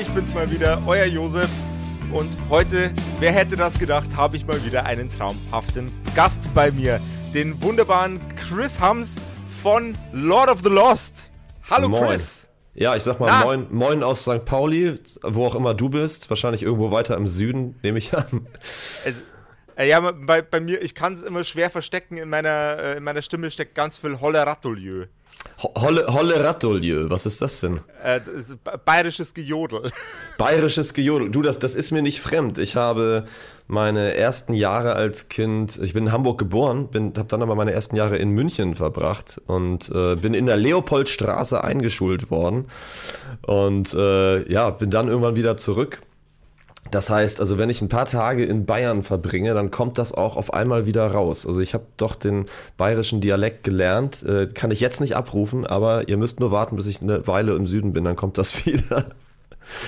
Ich bin's mal wieder, euer Josef. Und heute, wer hätte das gedacht, habe ich mal wieder einen traumhaften Gast bei mir. Den wunderbaren Chris Hams von Lord of the Lost. Hallo Moin. Chris. Ja, ich sag mal Na? moin, moin aus St. Pauli, wo auch immer du bist. Wahrscheinlich irgendwo weiter im Süden, nehme ich an. Es, äh, ja, bei, bei mir, ich kann es immer schwer verstecken. In meiner, äh, in meiner Stimme steckt ganz viel Holleratolieu. Ho- Holle, Holle Rattolieu, was ist das denn? Äh, bayerisches Gejodel. Bayerisches Gejodel. Du, das, das ist mir nicht fremd. Ich habe meine ersten Jahre als Kind, ich bin in Hamburg geboren, bin, habe dann aber meine ersten Jahre in München verbracht und äh, bin in der Leopoldstraße eingeschult worden und äh, ja, bin dann irgendwann wieder zurück. Das heißt, also wenn ich ein paar Tage in Bayern verbringe, dann kommt das auch auf einmal wieder raus. Also ich habe doch den bayerischen Dialekt gelernt, äh, kann ich jetzt nicht abrufen, aber ihr müsst nur warten, bis ich eine Weile im Süden bin, dann kommt das wieder.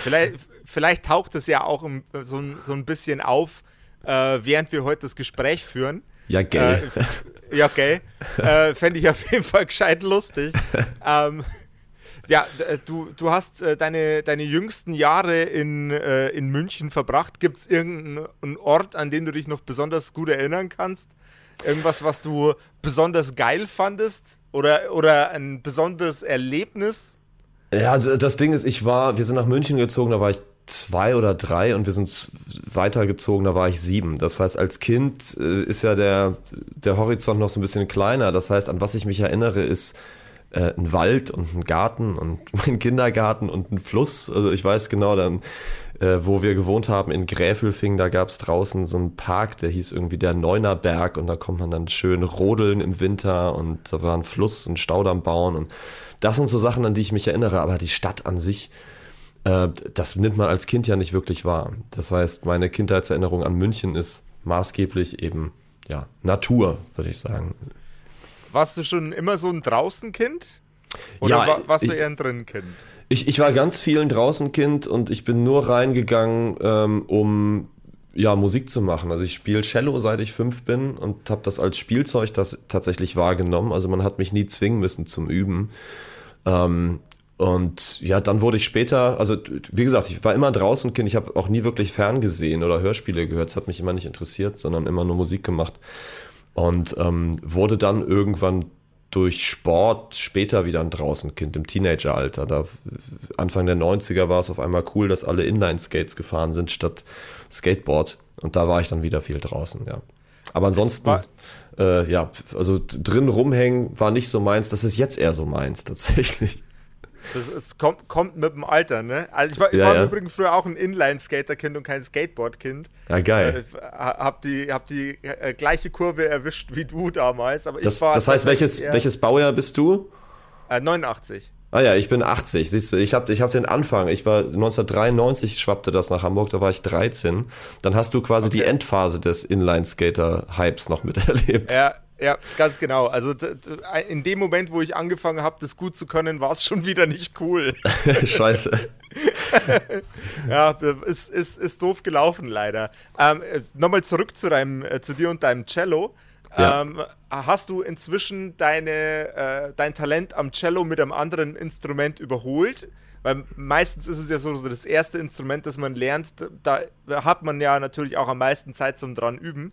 Vielleicht, vielleicht taucht es ja auch im, so, ein- so ein bisschen auf, äh, während wir heute das Gespräch führen. Ja, gell. Äh, ja, okay. Äh, Fände ich auf jeden Fall gescheit lustig. ähm, ja, äh, du, du hast äh, deine, deine jüngsten Jahre in, äh, in München verbracht. Gibt es irgendeinen Ort, an den du dich noch besonders gut erinnern kannst? Irgendwas, was du besonders geil fandest? Oder, oder ein besonderes Erlebnis? Ja, also das Ding ist, ich war, wir sind nach München gezogen, da war ich zwei oder drei und wir sind weitergezogen, da war ich sieben. Das heißt, als Kind ist ja der, der Horizont noch so ein bisschen kleiner. Das heißt, an was ich mich erinnere, ist äh, ein Wald und ein Garten und mein Kindergarten und ein Fluss. Also ich weiß genau, dann, äh, wo wir gewohnt haben in Gräfelfing, da gab es draußen so einen Park, der hieß irgendwie der Neunerberg und da kommt man dann schön rodeln im Winter und da war ein Fluss und Staudamm bauen und das sind so Sachen, an die ich mich erinnere, aber die Stadt an sich, äh, das nimmt man als Kind ja nicht wirklich wahr. Das heißt, meine Kindheitserinnerung an München ist maßgeblich eben, ja, Natur, würde ich sagen. Warst du schon immer so ein Draußenkind? Oder Ja, wa warst du ich- eher ein Drinnenkind? Ich, ich war ganz vielen draußen Kind und ich bin nur reingegangen, ähm, um ja, Musik zu machen. Also ich spiele Cello, seit ich fünf bin und habe das als Spielzeug das tatsächlich wahrgenommen. Also man hat mich nie zwingen müssen zum Üben. Ähm, und ja, dann wurde ich später, also wie gesagt, ich war immer draußen Kind, ich habe auch nie wirklich ferngesehen oder Hörspiele gehört, es hat mich immer nicht interessiert, sondern immer nur Musik gemacht. Und ähm, wurde dann irgendwann durch Sport später wieder ein Draußenkind im Teenageralter. Da Anfang der 90er war es auf einmal cool, dass alle Inline-Skates gefahren sind statt Skateboard. Und da war ich dann wieder viel draußen, ja. Aber ansonsten, äh, ja, also drin rumhängen war nicht so meins. Das ist jetzt eher so meins, tatsächlich. Das, es kommt, kommt mit dem Alter, ne? Also ich war, ich Ja, war ja. im Übrigen früher auch ein Inline-Skater-Kind und kein Skateboard-Kind. Ja, geil. Äh, hab die, hab die äh, gleiche Kurve erwischt wie du damals. Aber Das, ich war das heißt, welches, welches Baujahr bist du? Äh, 89. Ah ja, ich bin 80. Siehst du, ich habe ich hab den Anfang. Ich war 1993 schwappte das nach Hamburg, da war ich 13. Dann hast du quasi die Endphase des Inline-Skater-Hypes noch miterlebt. Ja, ja, ganz genau. Also in dem Moment, wo ich angefangen habe, das gut zu können, war es schon wieder nicht cool. Scheiße. Ja, ist, ist, ist doof gelaufen, leider. Ähm, äh, Nochmal zurück zu, deinem, äh, zu dir und deinem Cello. Ja. Ähm, hast du inzwischen deine, äh, dein Talent am Cello mit einem anderen Instrument überholt? Weil meistens ist es ja so, das erste Instrument, das man lernt, da da hat man ja natürlich auch am meisten Zeit zum dran üben.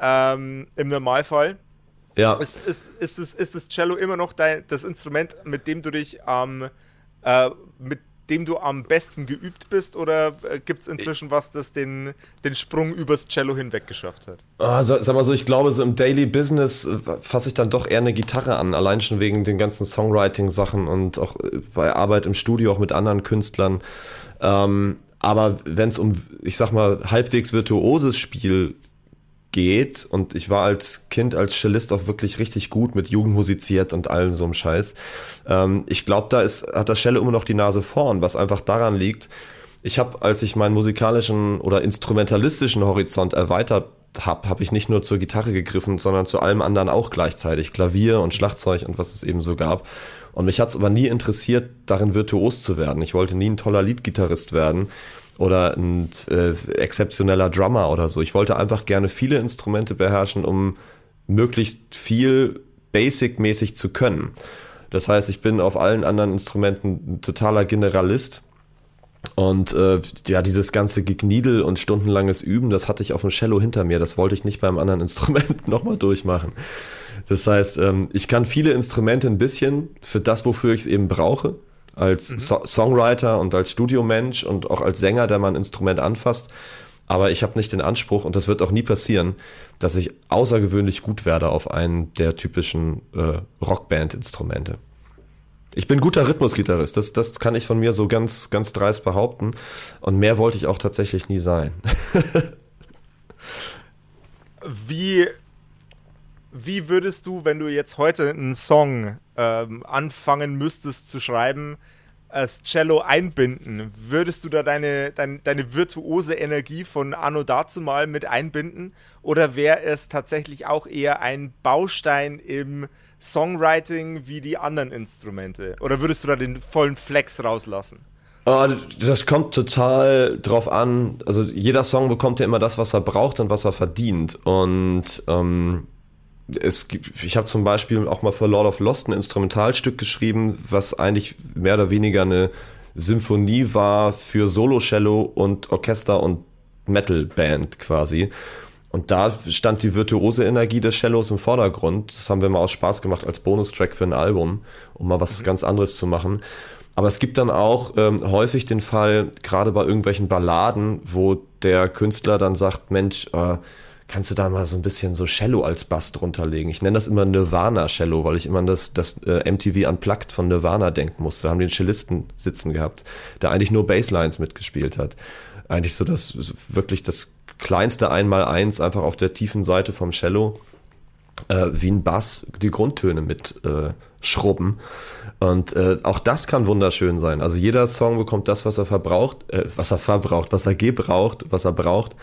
Ähm, Im Normalfall. Ja. Ist, ist, ist, das, ist das Cello immer noch dein, das Instrument, mit dem du dich am, äh, mit dem du am besten geübt bist oder äh, gibt es inzwischen was, das den, den Sprung übers Cello hinweg geschafft hat? Sag, sag mal so, ich glaube, so im Daily Business äh, fasse ich dann doch eher eine Gitarre an, allein schon wegen den ganzen Songwriting-Sachen und auch äh, bei Arbeit im Studio auch mit anderen Künstlern. Ähm, aber wenn es um, ich sag mal, halbwegs virtuoses Spiel geht und ich war als Kind als Cellist auch wirklich richtig gut mit Jugend musiziert und allem so einem Scheiß. Ähm, ich glaube, da ist, hat das Cello immer noch die Nase vorn, was einfach daran liegt, ich habe, als ich meinen musikalischen oder instrumentalistischen Horizont erweitert habe, habe ich nicht nur zur Gitarre gegriffen, sondern zu allem anderen auch gleichzeitig. Klavier und Schlagzeug und was es eben so gab. Und mich hat es aber nie interessiert, darin virtuos zu werden. Ich wollte nie ein toller Leadgitarrist werden oder ein äh, exzeptioneller Drummer oder so. Ich wollte einfach gerne viele Instrumente beherrschen, um möglichst viel basic-mäßig zu können. Das heißt, ich bin auf allen anderen Instrumenten ein totaler Generalist und äh, ja, dieses ganze Gegniedel und stundenlanges Üben, das hatte ich auf dem Cello hinter mir. Das wollte ich nicht beim anderen Instrument nochmal durchmachen. Das heißt, ähm, ich kann viele Instrumente ein bisschen für das, wofür ich es eben brauche. Als mhm. so Songwriter und als Studiomensch und auch als Sänger, der ein Instrument anfasst. Aber ich habe nicht den Anspruch, und das wird auch nie passieren, dass ich außergewöhnlich gut werde auf einen der typischen äh, Rockband-Instrumente. Ich bin guter Rhythmusgitarrist, das, das kann ich von mir so ganz, ganz dreist behaupten. Und mehr wollte ich auch tatsächlich nie sein. wie, wie würdest du, wenn du jetzt heute einen Song ähm, anfangen müsstest zu schreiben, als Cello einbinden? Würdest du da deine, deine, deine virtuose Energie von Anno dazu mal mit einbinden? Oder wäre es tatsächlich auch eher ein Baustein im Songwriting wie die anderen Instrumente? Oder würdest du da den vollen Flex rauslassen? Ah, das kommt total drauf an. Also jeder Song bekommt ja immer das, was er braucht und was er verdient. Und ähm, es gibt, ich habe zum Beispiel auch mal für Lord of Lost ein Instrumentalstück geschrieben, was eigentlich mehr oder weniger eine Symphonie war für Solo-Cello und Orchester und Metal-Band quasi. Und da stand die virtuose Energie des Cellos im Vordergrund. Das haben wir mal aus Spaß gemacht als Bonustrack für ein Album, um mal was mhm. ganz anderes zu machen. Aber es gibt dann auch ähm, häufig den Fall, gerade bei irgendwelchen Balladen, wo der Künstler dann sagt, Mensch, äh, kannst du da mal so ein bisschen so Cello als Bass drunter legen? Ich nenne das immer Nirvana-Cello, weil ich immer an das, das äh, MTV Unplugged von Nirvana denken musste. Da haben die einen Cellisten sitzen gehabt, der eigentlich nur Basslines mitgespielt hat. Eigentlich so das wirklich das kleinste Einmaleins einfach auf der tiefen Seite vom Cello äh, wie ein Bass die Grundtöne mit äh, schrubben. Und äh, auch das kann wunderschön sein. Also jeder Song bekommt das, was er verbraucht, äh, was er verbraucht, was er gebraucht, was er braucht.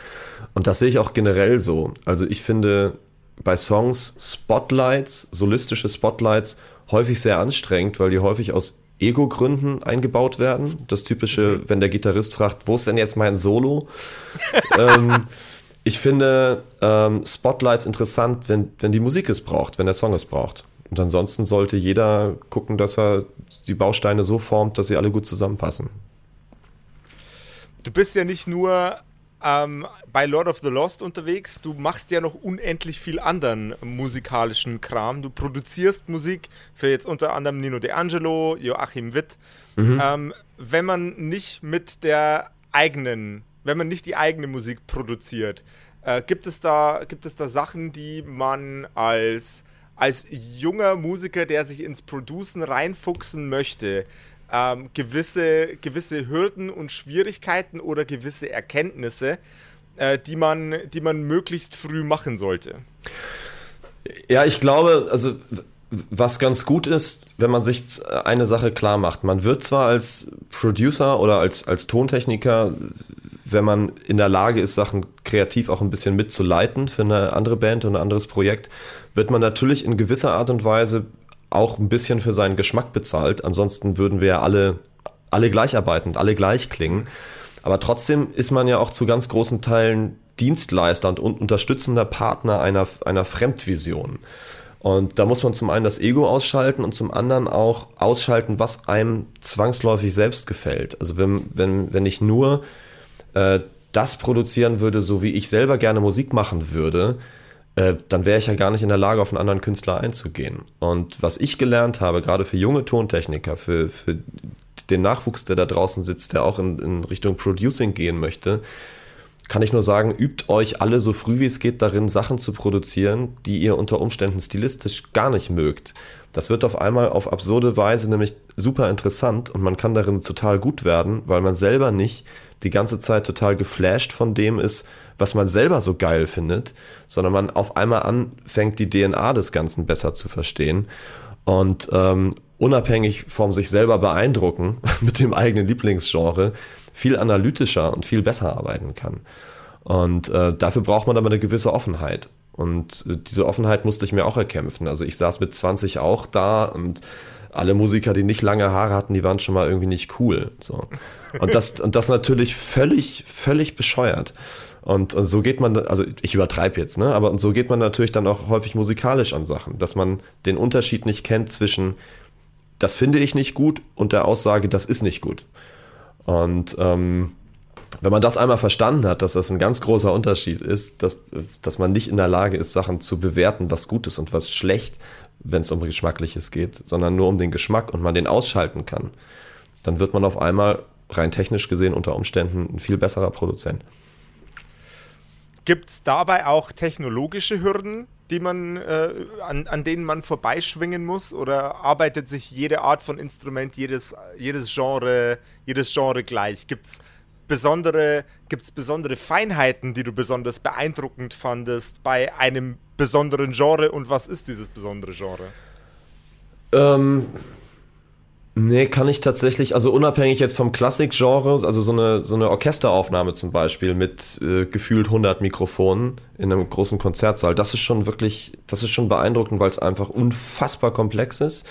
Und das sehe ich auch generell so. Also ich finde bei Songs Spotlights, solistische Spotlights, häufig sehr anstrengend, weil die häufig aus Ego-Gründen eingebaut werden. Das typische, wenn der Gitarrist fragt, wo ist denn jetzt mein Solo? ähm, ich finde ähm, Spotlights interessant, wenn, wenn die Musik es braucht, wenn der Song es braucht. Und ansonsten sollte jeder gucken, dass er die Bausteine so formt, dass sie alle gut zusammenpassen. Du bist ja nicht nur ähm, bei Lord of the Lost unterwegs. Du machst ja noch unendlich viel anderen musikalischen Kram. Du produzierst Musik für jetzt unter anderem Nino De Angelo, Joachim Witt. Mhm. Ähm, wenn man nicht mit der eigenen, wenn man nicht die eigene Musik produziert, äh, gibt, es da, gibt es da Sachen, die man als, als junger Musiker, der sich ins Producen reinfuchsen möchte, ähm, gewisse, gewisse Hürden und Schwierigkeiten oder gewisse Erkenntnisse, äh, die, man, die man möglichst früh machen sollte. Ja, ich glaube, also was ganz gut ist, wenn man sich eine Sache klar macht. Man wird zwar als Producer oder als, als Tontechniker, wenn man in der Lage ist, Sachen kreativ auch ein bisschen mitzuleiten für eine andere Band und ein anderes Projekt, wird man natürlich in gewisser Art und Weise auch ein bisschen für seinen Geschmack bezahlt. Ansonsten würden wir ja alle, alle gleich arbeiten, alle gleich klingen. Aber trotzdem ist man ja auch zu ganz großen Teilen Dienstleister und unterstützender Partner einer, einer Fremdvision. Und da muss man zum einen das Ego ausschalten und zum anderen auch ausschalten, was einem zwangsläufig selbst gefällt. Also wenn, wenn, wenn ich nur äh, das produzieren würde, so wie ich selber gerne Musik machen würde, äh, dann wäre ich ja gar nicht in der Lage, auf einen anderen Künstler einzugehen. Und was ich gelernt habe, gerade für junge Tontechniker, für, für den Nachwuchs, der da draußen sitzt, der auch in, in Richtung Producing gehen möchte, kann ich nur sagen, übt euch alle so früh wie es geht darin, Sachen zu produzieren, die ihr unter Umständen stilistisch gar nicht mögt. Das wird auf einmal auf absurde Weise nämlich super interessant und man kann darin total gut werden, weil man selber nicht die ganze Zeit total geflasht von dem ist, was man selber so geil findet, sondern man auf einmal anfängt, die DNA des Ganzen besser zu verstehen und ähm, unabhängig vom sich selber beeindrucken mit dem eigenen Lieblingsgenre, viel analytischer und viel besser arbeiten kann. Und äh, dafür braucht man aber eine gewisse Offenheit. Und äh, diese Offenheit musste ich mir auch erkämpfen. Also ich saß mit 20 auch da und alle Musiker, die nicht lange Haare hatten, die waren schon mal irgendwie nicht cool. So. Und das, und das natürlich völlig, völlig bescheuert. Und, und so geht man, also ich übertreibe jetzt, ne? Aber und so geht man natürlich dann auch häufig musikalisch an Sachen, dass man den Unterschied nicht kennt zwischen das finde ich nicht gut und der Aussage, das ist nicht gut. Und ähm, wenn man das einmal verstanden hat, dass das ein ganz großer Unterschied ist, dass, dass man nicht in der Lage ist, Sachen zu bewerten, was gut ist und was schlecht, wenn es um Geschmackliches geht, sondern nur um den Geschmack und man den ausschalten kann, dann wird man auf einmal rein technisch gesehen unter Umständen ein viel besserer Produzent. Gibt es dabei auch technologische Hürden, die man, äh, an, an denen man vorbeischwingen muss? Oder arbeitet sich jede Art von Instrument, jedes, jedes, Genre, jedes Genre gleich? Gibt es besondere, gibt's besondere Feinheiten, die du besonders beeindruckend fandest bei einem besonderen Genre? Und was ist dieses besondere Genre? Ähm, Nee, kann ich tatsächlich, also unabhängig jetzt vom Klassik-Genre, also so eine, so eine Orchesteraufnahme zum Beispiel mit äh, gefühlt 100 Mikrofonen in einem großen Konzertsaal, das ist schon wirklich, das ist schon beeindruckend, weil es einfach unfassbar komplex ist.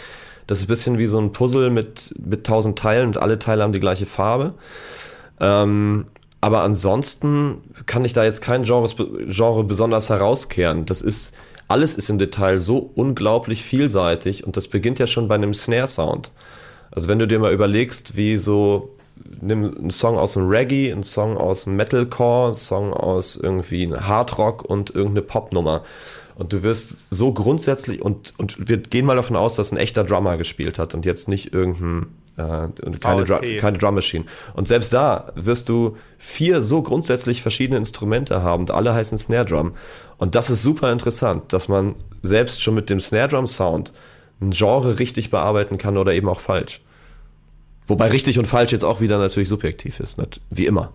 Das ist ein bisschen wie so ein Puzzle mit, mit tausend Teilen und alle Teile haben die gleiche Farbe. Ähm, aber ansonsten kann ich da jetzt kein Genre, Genre besonders herauskehren. Das ist, alles ist im Detail so unglaublich vielseitig und das beginnt ja schon bei einem Snare-Sound. Also wenn du dir mal überlegst, wie so, nimm einen Song aus dem Reggae, einen Song aus dem Metalcore, einen Song aus irgendwie Hardrock und irgendeine Popnummer. Und du wirst so grundsätzlich, und, und wir gehen mal davon aus, dass ein echter Drummer gespielt hat und jetzt nicht irgendein, äh, keine, Drum, keine Drum Machine. Und selbst da wirst du vier so grundsätzlich verschiedene Instrumente haben und alle heißen Snare Drum. Und das ist super interessant, dass man selbst schon mit dem Snare Drum Sound ein Genre richtig bearbeiten kann oder eben auch falsch. Wobei richtig und falsch jetzt auch wieder natürlich subjektiv ist, wie immer.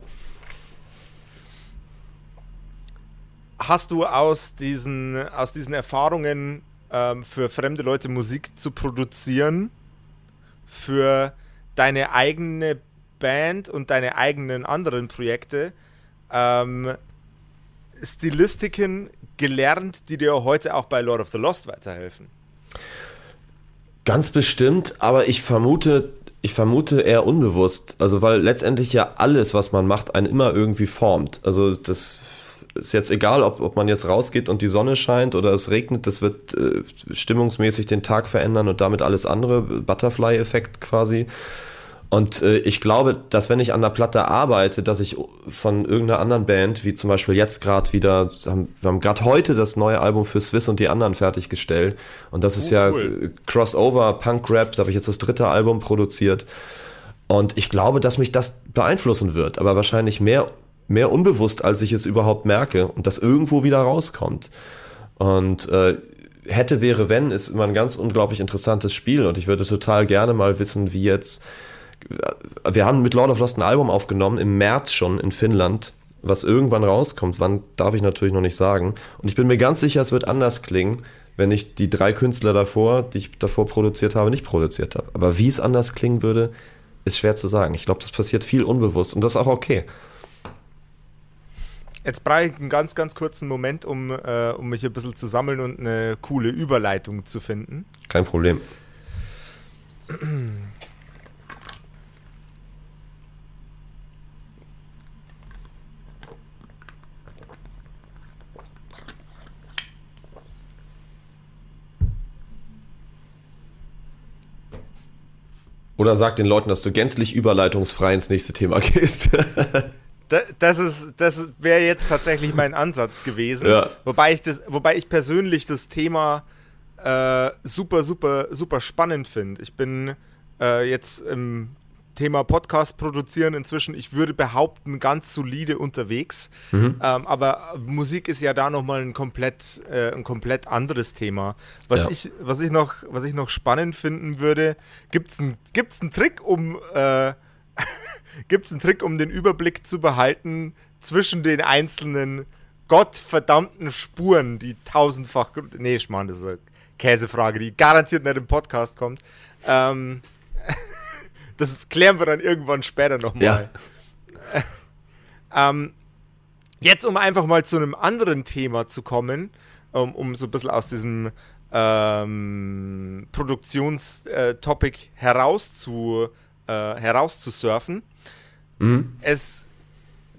Hast du aus diesen, aus diesen Erfahrungen ähm, für fremde Leute Musik zu produzieren, für deine eigene Band und deine eigenen anderen Projekte, ähm, Stilistiken gelernt, die dir heute auch bei Lord of the Lost weiterhelfen? Ganz bestimmt, aber ich vermute, ich vermute eher unbewusst. Also, weil letztendlich ja alles, was man macht, einen immer irgendwie formt. Also, das ist jetzt egal, ob, ob man jetzt rausgeht und die Sonne scheint oder es regnet, das wird äh, stimmungsmäßig den Tag verändern und damit alles andere, Butterfly-Effekt quasi. Und äh, ich glaube, dass wenn ich an der Platte arbeite, dass ich von irgendeiner anderen Band, wie zum Beispiel jetzt gerade wieder, haben, wir haben gerade heute das neue Album für Swiss und die anderen fertiggestellt. Und das ist oh, ja cool. Crossover, Punk Rap, da habe ich jetzt das dritte Album produziert. Und ich glaube, dass mich das beeinflussen wird, aber wahrscheinlich mehr, mehr unbewusst, als ich es überhaupt merke und das irgendwo wieder rauskommt. Und äh, hätte, wäre, wenn, ist immer ein ganz unglaublich interessantes Spiel und ich würde total gerne mal wissen, wie jetzt wir haben mit Lord of Lost ein Album aufgenommen, im März schon in Finnland, was irgendwann rauskommt. Wann darf ich natürlich noch nicht sagen. Und ich bin mir ganz sicher, es wird anders klingen, wenn ich die drei Künstler davor, die ich davor produziert habe, nicht produziert habe. Aber wie es anders klingen würde, ist schwer zu sagen. Ich glaube, das passiert viel unbewusst und das ist auch okay. Jetzt brauche ich einen ganz, ganz kurzen Moment, um, äh, um mich ein bisschen zu sammeln und eine coole Überleitung zu finden. Kein Problem. Oder sag den Leuten, dass du gänzlich überleitungsfrei ins nächste Thema gehst. das ist, das wäre jetzt tatsächlich mein Ansatz gewesen. Ja. Wobei, ich das, wobei ich persönlich das Thema äh, super, super, super spannend finde. Ich bin äh, jetzt im Thema Podcast produzieren inzwischen, ich würde behaupten, ganz solide unterwegs. Mhm. Ähm, aber Musik ist ja da nochmal ein komplett, äh, ein komplett anderes Thema. Was, ja. ich, was, ich noch, was ich noch spannend finden würde, gibt es einen gibt's Trick, um äh, gibt's einen Trick, um den Überblick zu behalten zwischen den einzelnen gottverdammten Spuren, die tausendfach. Nee, Schmarrn, das ist eine Käsefrage, die garantiert nicht im Podcast kommt. Ähm, das klären wir dann irgendwann später nochmal. Ja. ähm, jetzt, um einfach mal zu einem anderen Thema zu kommen, um, um so ein bisschen aus diesem ähm, Produktionstopic heraus äh, herauszusurfen. Mhm. Es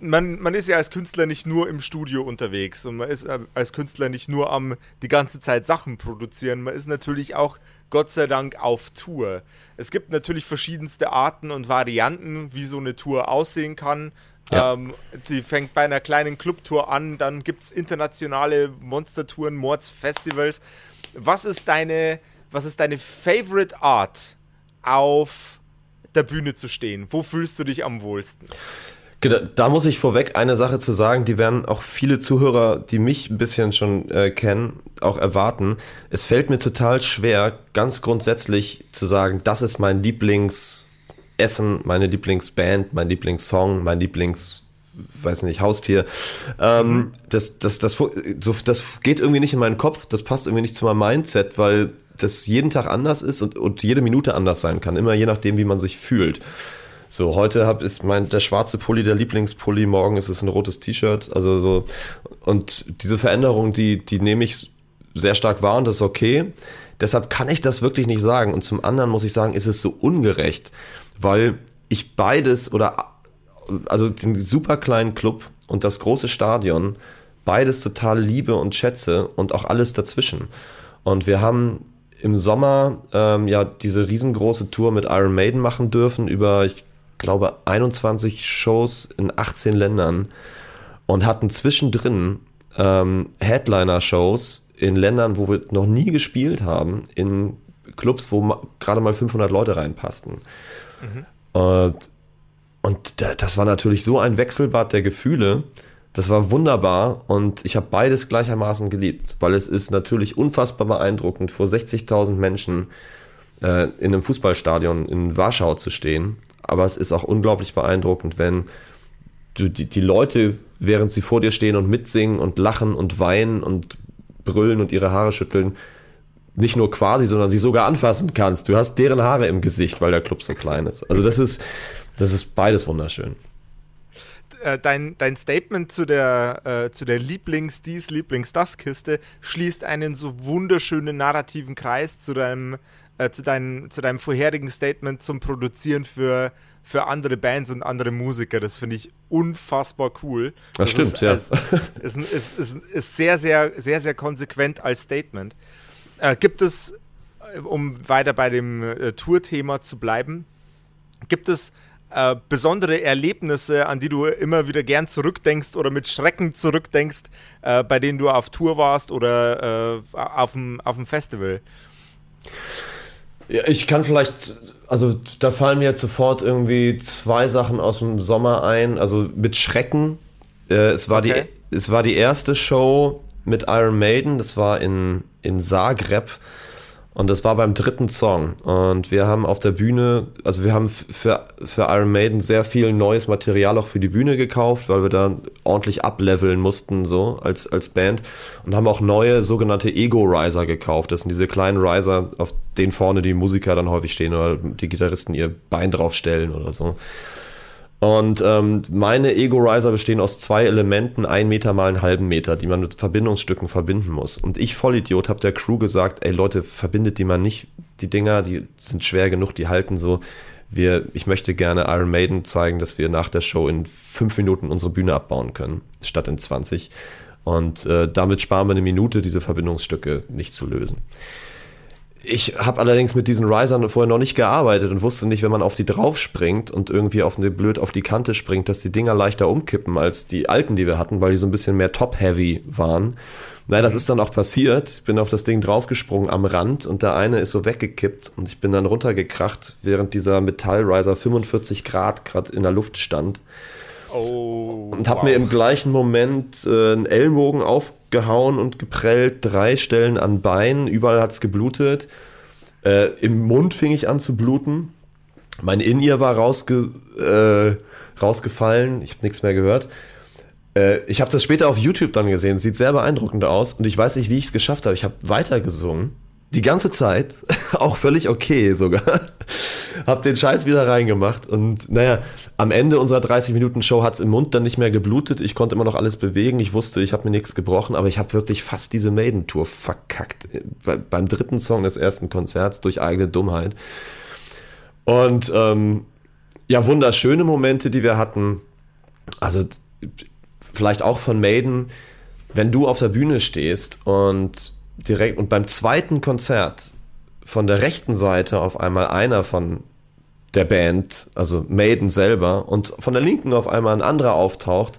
man, man ist ja als Künstler nicht nur im Studio unterwegs und man ist äh, als Künstler nicht nur am die ganze Zeit Sachen produzieren, man ist natürlich auch Gott sei Dank auf Tour. Es gibt natürlich verschiedenste Arten und Varianten, wie so eine Tour aussehen kann. Ja. Ähm, die fängt bei einer kleinen Clubtour an, dann gibt es internationale Monstertouren, Mordsfestivals. Was ist deine, was ist deine Favorite Art auf der Bühne zu stehen? Wo fühlst du dich am wohlsten? Da muss ich vorweg eine Sache zu sagen, die werden auch viele Zuhörer, die mich ein bisschen schon äh, kennen, auch erwarten. Es fällt mir total schwer, ganz grundsätzlich zu sagen, das ist mein Lieblingsessen, meine Lieblingsband, mein Lieblingssong, mein Lieblings weiß nicht, Haustier. Ähm, mhm. das, das, das, so, das geht irgendwie nicht in meinen Kopf, das passt irgendwie nicht zu meinem Mindset, weil das jeden Tag anders ist und, und jede Minute anders sein kann, immer je nachdem, wie man sich fühlt. So, heute hab, ist mein, der schwarze Pulli der Lieblingspulli, morgen ist es ein rotes T-Shirt. Also so, und diese Veränderung, die, die nehme ich sehr stark wahr und das ist okay. Deshalb kann ich das wirklich nicht sagen. Und zum anderen muss ich sagen, ist es so ungerecht, weil ich beides oder also den super kleinen Club und das große Stadion beides total liebe und schätze und auch alles dazwischen. Und wir haben im Sommer ähm, ja diese riesengroße Tour mit Iron Maiden machen dürfen über, ich glaube, 21 Shows in 18 Ländern und hatten zwischendrin ähm, Headliner-Shows in Ländern, wo wir noch nie gespielt haben, in Clubs, wo gerade mal 500 Leute reinpassten. Mhm. Und, und das war natürlich so ein Wechselbad der Gefühle. Das war wunderbar und ich habe beides gleichermaßen geliebt, weil es ist natürlich unfassbar beeindruckend, vor 60.000 Menschen äh, in einem Fußballstadion in Warschau zu stehen aber es ist auch unglaublich beeindruckend, wenn du die, die Leute, während sie vor dir stehen und mitsingen und lachen und weinen und brüllen und ihre Haare schütteln, nicht nur quasi, sondern sie sogar anfassen kannst. Du hast deren Haare im Gesicht, weil der Club so klein ist. Also das ist, das ist beides wunderschön. Äh, dein, dein Statement zu der, äh, zu der Lieblings-Dies, Lieblings-Das-Kiste schließt einen so wunderschönen narrativen Kreis zu deinem äh, zu, dein, zu deinem vorherigen Statement zum Produzieren für, für andere Bands und andere Musiker. Das finde ich unfassbar cool. Das, das stimmt, ist, ja. Ist, ist, ist, ist, sehr, sehr, sehr, sehr konsequent als Statement. Äh, gibt es, äh, um weiter bei dem äh, Tour-Thema zu bleiben, gibt es äh, besondere Erlebnisse, an die du immer wieder gern zurückdenkst oder mit Schrecken zurückdenkst, äh, bei denen du auf Tour warst oder äh, auf dem Festival? Ja, ich kann vielleicht, also da fallen mir jetzt sofort irgendwie zwei Sachen aus dem Sommer ein. Also mit Schrecken. Äh, es, war okay. die, es war die erste Show mit Iron Maiden, das war in, in Zagreb. Und das war beim dritten Song. Und wir haben auf der Bühne, also wir haben für, für Iron Maiden sehr viel neues Material auch für die Bühne gekauft, weil wir da ordentlich ableveln mussten, so als, als Band. Und haben auch neue sogenannte Ego-Riser gekauft. Das sind diese kleinen Riser, auf denen vorne die Musiker dann häufig stehen oder die Gitarristen ihr Bein draufstellen oder so. Und ähm, meine Ego-Riser bestehen aus zwei Elementen, ein Meter mal einen halben Meter, die man mit Verbindungsstücken verbinden muss. Und ich, Vollidiot, habe der Crew gesagt, ey Leute, verbindet die mal nicht. Die Dinger, die sind schwer genug, die halten so. Wir, ich möchte gerne Iron Maiden zeigen, dass wir nach der Show in fünf Minuten unsere Bühne abbauen können, statt in 20. Und äh, damit sparen wir eine Minute, diese Verbindungsstücke nicht zu lösen. Ich habe allerdings mit diesen Risern vorher noch nicht gearbeitet und wusste nicht, wenn man auf die drauf springt und irgendwie auf eine blöd auf die Kante springt, dass die Dinger leichter umkippen als die alten, die wir hatten, weil die so ein bisschen mehr top-heavy waren. Naja, das ist dann auch passiert. Ich bin auf das Ding draufgesprungen am Rand und der eine ist so weggekippt und ich bin dann runtergekracht, während dieser Metallriser 45 Grad gerade in der Luft stand. Oh, und habe wow. mir im gleichen Moment äh, einen Ellenbogen aufgehauen und geprellt, drei Stellen an Beinen, überall hat es geblutet. Äh, Im Mund fing ich an zu bluten. Mein In-Ear war rausge äh, rausgefallen, ich habe nichts mehr gehört. Äh, ich habe das später auf YouTube dann gesehen, sieht sehr beeindruckend aus und ich weiß nicht, wie ich es geschafft habe. Ich habe weitergesungen, die ganze Zeit, auch völlig okay sogar. hab den Scheiß wieder reingemacht und naja, am Ende unserer 30 Minuten Show hat's im Mund dann nicht mehr geblutet. Ich konnte immer noch alles bewegen. Ich wusste, ich habe mir nichts gebrochen, aber ich habe wirklich fast diese Maiden-Tour verkackt. beim dritten Song des ersten Konzerts durch eigene Dummheit. Und ähm, ja, wunderschöne Momente, die wir hatten. Also vielleicht auch von Maiden, wenn du auf der Bühne stehst und direkt und beim zweiten Konzert von der rechten Seite auf einmal einer von der Band, also Maiden selber, und von der linken auf einmal ein anderer auftaucht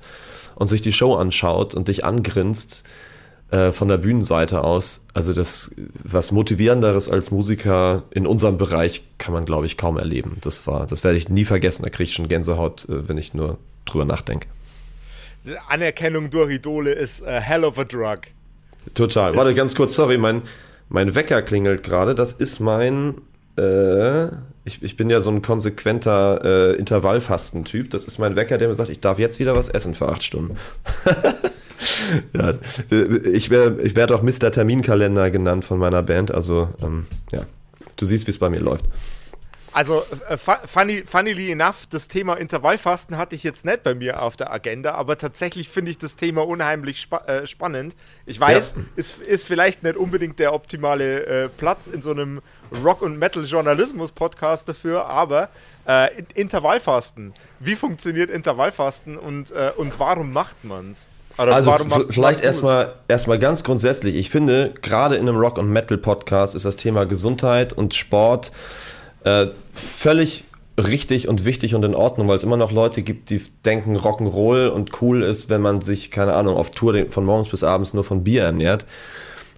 und sich die Show anschaut und dich angrinst äh, von der Bühnenseite aus. Also das, was motivierenderes als Musiker in unserem Bereich kann man, glaube ich, kaum erleben. Das war, das werde ich nie vergessen. Da kriege ich schon Gänsehaut, äh, wenn ich nur drüber nachdenke. Anerkennung durch Idole ist a hell of a drug. Total. Warte, ganz kurz, sorry, mein, mein Wecker klingelt gerade. Das ist mein. Äh, ich, ich bin ja so ein konsequenter äh, Intervallfasten-Typ. Das ist mein Wecker, der mir sagt, ich darf jetzt wieder was essen für acht Stunden. ja, ich werde ich werd auch Mr. Terminkalender genannt von meiner Band. Also, ähm, ja, du siehst, wie es bei mir läuft. Also, äh, funny, funnily enough, das Thema Intervallfasten hatte ich jetzt nicht bei mir auf der Agenda, aber tatsächlich finde ich das Thema unheimlich spa äh, spannend. Ich weiß, ja. ist, ist vielleicht nicht unbedingt der optimale äh, Platz in so einem Rock- und Metal-Journalismus-Podcast dafür, aber äh, Intervallfasten. Wie funktioniert Intervallfasten und, äh, und warum macht man es? also vielleicht erstmal erstmal ganz grundsätzlich. Ich finde, gerade in einem Rock- und Metal-Podcast ist das Thema Gesundheit und Sport äh, völlig richtig und wichtig und in Ordnung, weil es immer noch Leute gibt, die denken, Rock'n'Roll und cool ist, wenn man sich, keine Ahnung, auf Tour von morgens bis abends nur von Bier ernährt.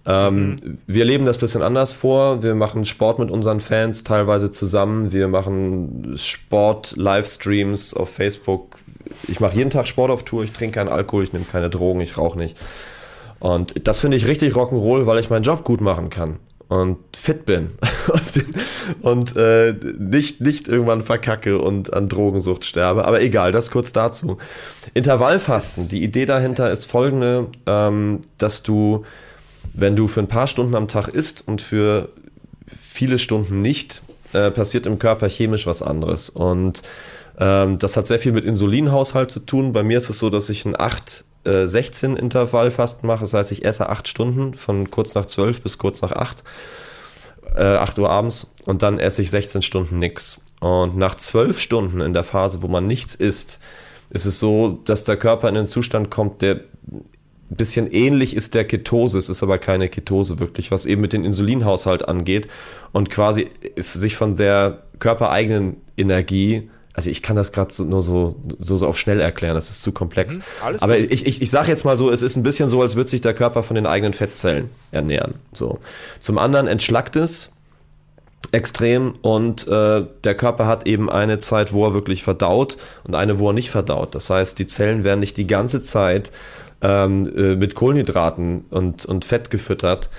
Ähm, mhm. Wir leben das bisschen anders vor. Wir machen Sport mit unseren Fans teilweise zusammen. Wir machen Sport-Livestreams auf Facebook. Ich mache jeden Tag Sport auf Tour. Ich trinke keinen Alkohol, ich nehme keine Drogen, ich rauche nicht. Und das finde ich richtig Rock'n'Roll, weil ich meinen Job gut machen kann und fit bin und, und äh, nicht, nicht irgendwann verkacke und an Drogensucht sterbe. Aber egal, das kurz dazu. Intervallfasten, die Idee dahinter ist folgende, ähm, dass du, wenn du für ein paar Stunden am Tag isst und für viele Stunden nicht, äh, passiert im Körper chemisch was anderes. Und ähm, das hat sehr viel mit Insulinhaushalt zu tun. Bei mir ist es so, dass ich ein 8 16 äh, Intervallfasten mache. Das heißt, ich esse acht Stunden von kurz nach 12 bis kurz nach 8, äh, 8 Uhr abends und dann esse ich 16 Stunden nichts. Und nach 12 Stunden in der Phase, wo man nichts isst, ist es so, dass der Körper in einen Zustand kommt, der ein bisschen ähnlich ist der Ketose, es ist aber keine Ketose wirklich, was eben mit dem Insulinhaushalt angeht und quasi sich von der körpereigenen Energie also ich kann das gerade so, nur so, so, so auf schnell erklären, das ist zu komplex. Mhm, Aber gut. ich, ich, ich sage jetzt mal so, es ist ein bisschen so, als würde sich der Körper von den eigenen Fettzellen ernähren. So. Zum anderen entschlackt es extrem und äh, der Körper hat eben eine Zeit, wo er wirklich verdaut und eine, wo er nicht verdaut. Das heißt, die Zellen werden nicht die ganze Zeit ähm, äh, mit Kohlenhydraten und, und Fett gefüttert,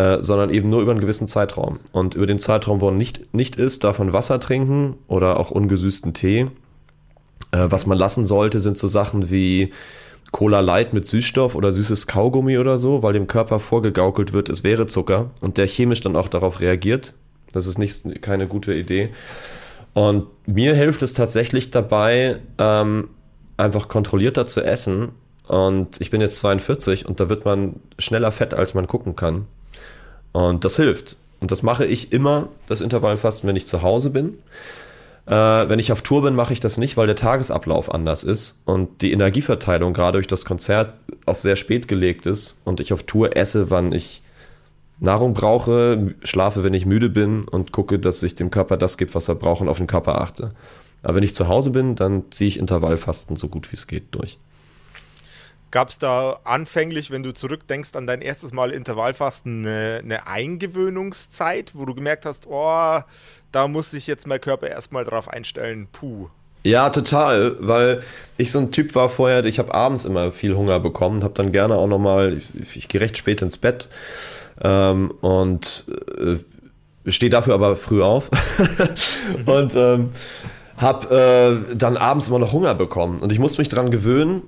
äh, sondern eben nur über einen gewissen Zeitraum. Und über den Zeitraum, wo man nicht, nicht isst, darf man Wasser trinken oder auch ungesüßten Tee. Äh, was man lassen sollte, sind so Sachen wie Cola Light mit Süßstoff oder süßes Kaugummi oder so, weil dem Körper vorgegaukelt wird, es wäre Zucker und der chemisch dann auch darauf reagiert. Das ist nicht, keine gute Idee. Und mir hilft es tatsächlich dabei, ähm, einfach kontrollierter zu essen. Und ich bin jetzt 42 und da wird man schneller fett, als man gucken kann. Und das hilft. Und das mache ich immer, das Intervallfasten, wenn ich zu Hause bin. Äh, wenn ich auf Tour bin, mache ich das nicht, weil der Tagesablauf anders ist und die Energieverteilung gerade durch das Konzert auf sehr spät gelegt ist und ich auf Tour esse, wann ich Nahrung brauche, schlafe, wenn ich müde bin und gucke, dass ich dem Körper das gebe, was er braucht und auf den Körper achte. Aber wenn ich zu Hause bin, dann ziehe ich Intervallfasten so gut wie es geht durch. Gab es da anfänglich, wenn du zurückdenkst an dein erstes Mal Intervallfasten, eine, eine, Eingewöhnungszeit, wo du gemerkt hast, oh, da muss sich jetzt mein Körper erstmal drauf einstellen, puh. Ja, total, weil ich so ein Typ war vorher, ich habe abends immer viel Hunger bekommen, habe dann gerne auch nochmal, ich, ich gehe recht spät ins Bett ähm, und äh, stehe dafür aber früh auf und ähm, habe äh, dann abends immer noch Hunger bekommen und ich musste mich dran gewöhnen,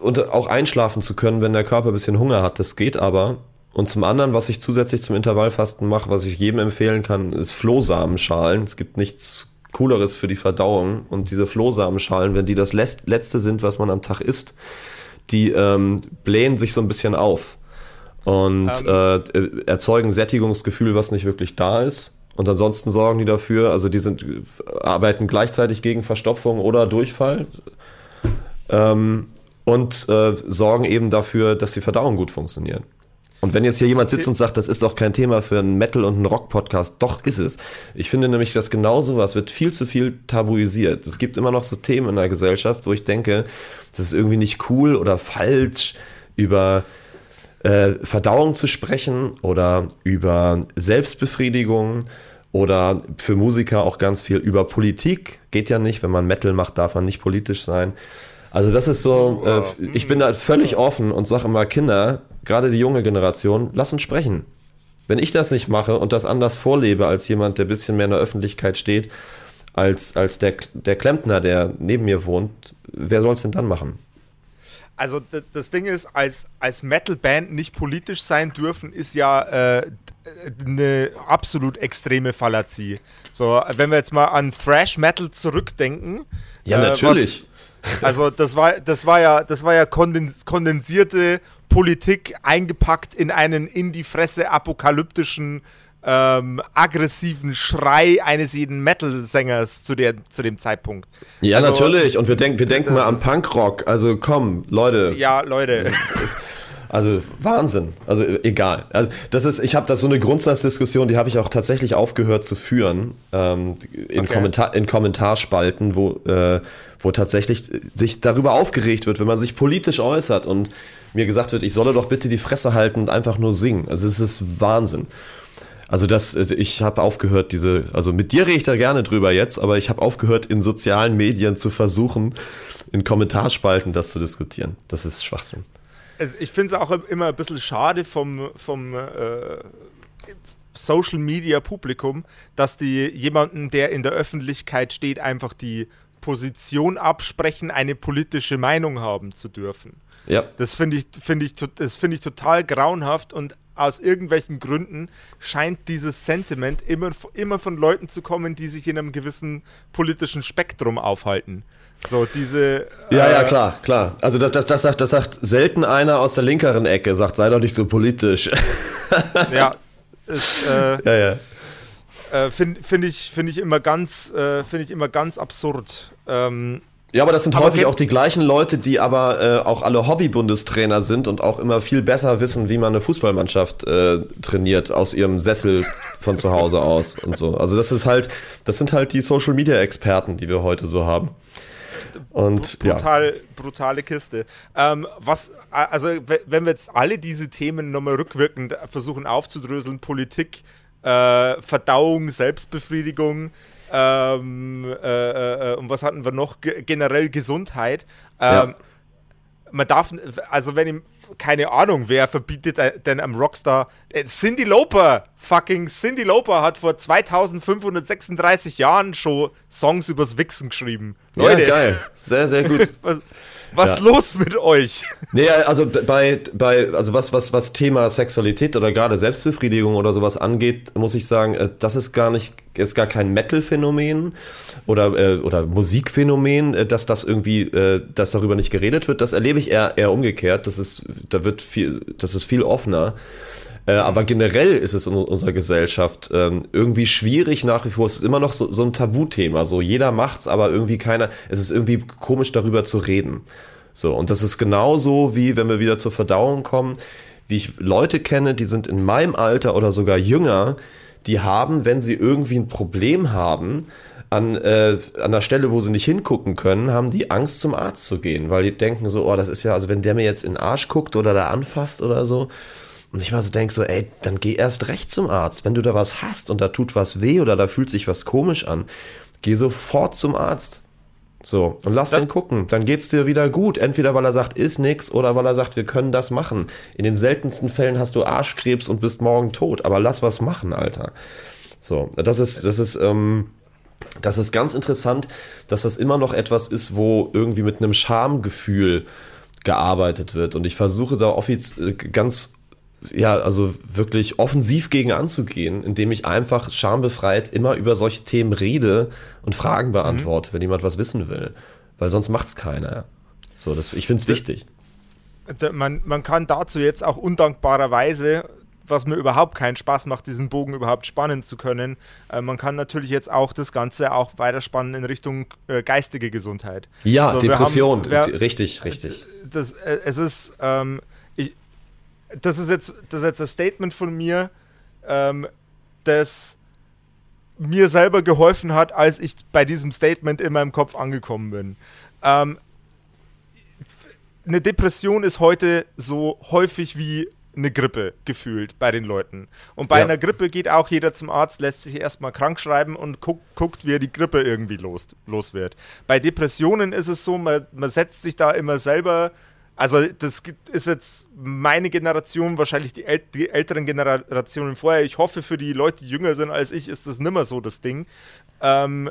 und auch einschlafen zu können, wenn der Körper ein bisschen Hunger hat. Das geht aber. Und zum anderen, was ich zusätzlich zum Intervallfasten mache, was ich jedem empfehlen kann, ist Flohsamenschalen. Es gibt nichts Cooleres für die Verdauung. Und diese Flohsamenschalen, wenn die das Letzte sind, was man am Tag isst, die ähm, blähen sich so ein bisschen auf und ähm. äh, erzeugen Sättigungsgefühl, was nicht wirklich da ist. Und ansonsten sorgen die dafür, also die sind, arbeiten gleichzeitig gegen Verstopfung oder Durchfall ähm, und äh, sorgen eben dafür, dass die Verdauung gut funktioniert. Und wenn jetzt hier jemand sitzt und sagt, das ist doch kein Thema für einen Metal- und einen Rock-Podcast, doch ist es. Ich finde nämlich, dass genau sowas wird viel zu viel tabuisiert. Es gibt immer noch so Themen in der Gesellschaft, wo ich denke, das ist irgendwie nicht cool oder falsch, über äh, Verdauung zu sprechen oder über Selbstbefriedigung oder für Musiker auch ganz viel über Politik. Geht ja nicht, wenn man Metal macht, darf man nicht politisch sein. Also das ist so, äh, ich bin da völlig offen und sage immer, Kinder, gerade die junge Generation, lass uns sprechen. Wenn ich das nicht mache und das anders vorlebe als jemand, der ein bisschen mehr in der Öffentlichkeit steht, als, als der, der Klempner, der neben mir wohnt, wer soll es denn dann machen? Also das Ding ist, als, als Metal-Band nicht politisch sein dürfen, ist ja äh, eine absolut extreme Fallazie. So, wenn wir jetzt mal an Thrash Metal zurückdenken. Ja, äh, natürlich. Was, also das war, das war ja, das war ja kondensierte Politik eingepackt in einen in die Fresse apokalyptischen ähm, aggressiven Schrei eines jeden Metal-Sängers zu, zu dem Zeitpunkt. Ja, also, natürlich. Und wir, denk, wir denken mal an Punkrock. Also komm, Leute. Ja, Leute. Also Wahnsinn. Also egal. Also das ist, ich habe da so eine Grundsatzdiskussion, die habe ich auch tatsächlich aufgehört zu führen ähm, in, okay. Kommentar, in Kommentarspalten, wo, äh, wo tatsächlich sich darüber aufgeregt wird, wenn man sich politisch äußert und mir gesagt wird, ich solle doch bitte die Fresse halten und einfach nur singen. Also es ist Wahnsinn. Also das, äh, ich habe aufgehört, diese, also mit dir rede ich da gerne drüber jetzt, aber ich habe aufgehört, in sozialen Medien zu versuchen, in Kommentarspalten das zu diskutieren. Das ist Schwachsinn. Ich finde es auch immer ein bisschen schade vom, vom äh, Social Media Publikum, dass die jemanden, der in der Öffentlichkeit steht, einfach die Position absprechen, eine politische Meinung haben zu dürfen. Ja. Das finde ich, find ich, find ich total grauenhaft und aus irgendwelchen Gründen scheint dieses Sentiment immer, immer von Leuten zu kommen, die sich in einem gewissen politischen Spektrum aufhalten. So, diese. Ja, äh, ja, klar, klar. Also, das, das, das, sagt, das sagt selten einer aus der linkeren Ecke, sagt, sei doch nicht so politisch. ja, ist, äh, ja, ja. Äh, Finde find ich, find ich, immer ganz, äh, find ich immer ganz absurd. Ähm, ja, aber das sind aber häufig auch die gleichen Leute, die aber äh, auch alle Hobby-Bundestrainer sind und auch immer viel besser wissen, wie man eine Fußballmannschaft äh, trainiert aus ihrem Sessel von zu Hause aus und so. Also das ist halt, das sind halt die Social-Media-Experten, die wir heute so haben. Und Brutal, ja. brutale Kiste. Ähm, was, also wenn wir jetzt alle diese Themen nochmal rückwirkend versuchen aufzudröseln, Politik, äh, Verdauung, Selbstbefriedigung, ähm, äh, äh, und was hatten wir noch? G generell Gesundheit. Ähm, ja. Man darf, also wenn ihm, keine Ahnung, wer verbietet denn am Rockstar? Äh, Cindy Lauper, fucking Cindy Lauper hat vor 2536 Jahren schon Songs übers Wichsen geschrieben. Leute. Ja, geil. Sehr, sehr gut. was, was ja. los mit euch? Nee, also bei, bei, also was, was, was Thema Sexualität oder gerade Selbstbefriedigung oder sowas angeht, muss ich sagen, äh, das ist gar nicht, ist gar kein Metal-Phänomen oder, äh, oder Musikphänomen, dass das irgendwie, dass darüber nicht geredet wird. Das erlebe ich eher, eher umgekehrt. Das ist, da wird viel, das ist viel offener. Äh, aber generell ist es in unserer Gesellschaft ähm, irgendwie schwierig nach wie vor. Es ist immer noch so, so ein Tabuthema. So jeder macht's, aber irgendwie keiner. Es ist irgendwie komisch darüber zu reden. So und das ist genauso wie wenn wir wieder zur Verdauung kommen, wie ich Leute kenne, die sind in meinem Alter oder sogar jünger, die haben, wenn sie irgendwie ein Problem haben, an, äh, an der Stelle, wo sie nicht hingucken können, haben die Angst zum Arzt zu gehen, weil die denken so, oh, das ist ja, also wenn der mir jetzt in den Arsch guckt oder da anfasst oder so, und ich mal so denke, so, ey, dann geh erst recht zum Arzt. Wenn du da was hast und da tut was weh oder da fühlt sich was komisch an, geh sofort zum Arzt. So, und lass ja. den gucken. Dann geht's dir wieder gut. Entweder weil er sagt, ist nix, oder weil er sagt, wir können das machen. In den seltensten Fällen hast du Arschkrebs und bist morgen tot. Aber lass was machen, Alter. So, das ist, das ist, ähm, das ist ganz interessant, dass das immer noch etwas ist, wo irgendwie mit einem Schamgefühl gearbeitet wird. Und ich versuche da offiz äh, ganz ja, also wirklich offensiv gegen anzugehen, indem ich einfach schambefreit immer über solche Themen rede und Fragen mhm. beantworte, mhm. wenn jemand was wissen will. Weil sonst macht es keiner. So, das, ich finde es wichtig. Man, man kann dazu jetzt auch undankbarerweise was mir überhaupt keinen Spaß macht, diesen Bogen überhaupt spannen zu können. Äh, man kann natürlich jetzt auch das Ganze auch weiterspannen in Richtung äh, geistige Gesundheit. Ja, so, Depression, wir haben, wir, richtig, richtig. Das, äh, es ist, ähm, das ist jetzt, das ist jetzt ein Statement von mir, ähm, das mir selber geholfen hat, als ich bei diesem Statement in meinem Kopf angekommen bin. Ähm, eine Depression ist heute so häufig wie eine Grippe gefühlt bei den Leuten. Und bei ja. einer Grippe geht auch jeder zum Arzt, lässt sich erstmal krank schreiben und guck, guckt, wie er die Grippe irgendwie los, los wird. Bei Depressionen ist es so, man, man setzt sich da immer selber. Also, das ist jetzt meine Generation, wahrscheinlich die, äl die älteren Generationen vorher. Ich hoffe, für die Leute, die jünger sind als ich, ist das nimmer so das Ding. Ähm,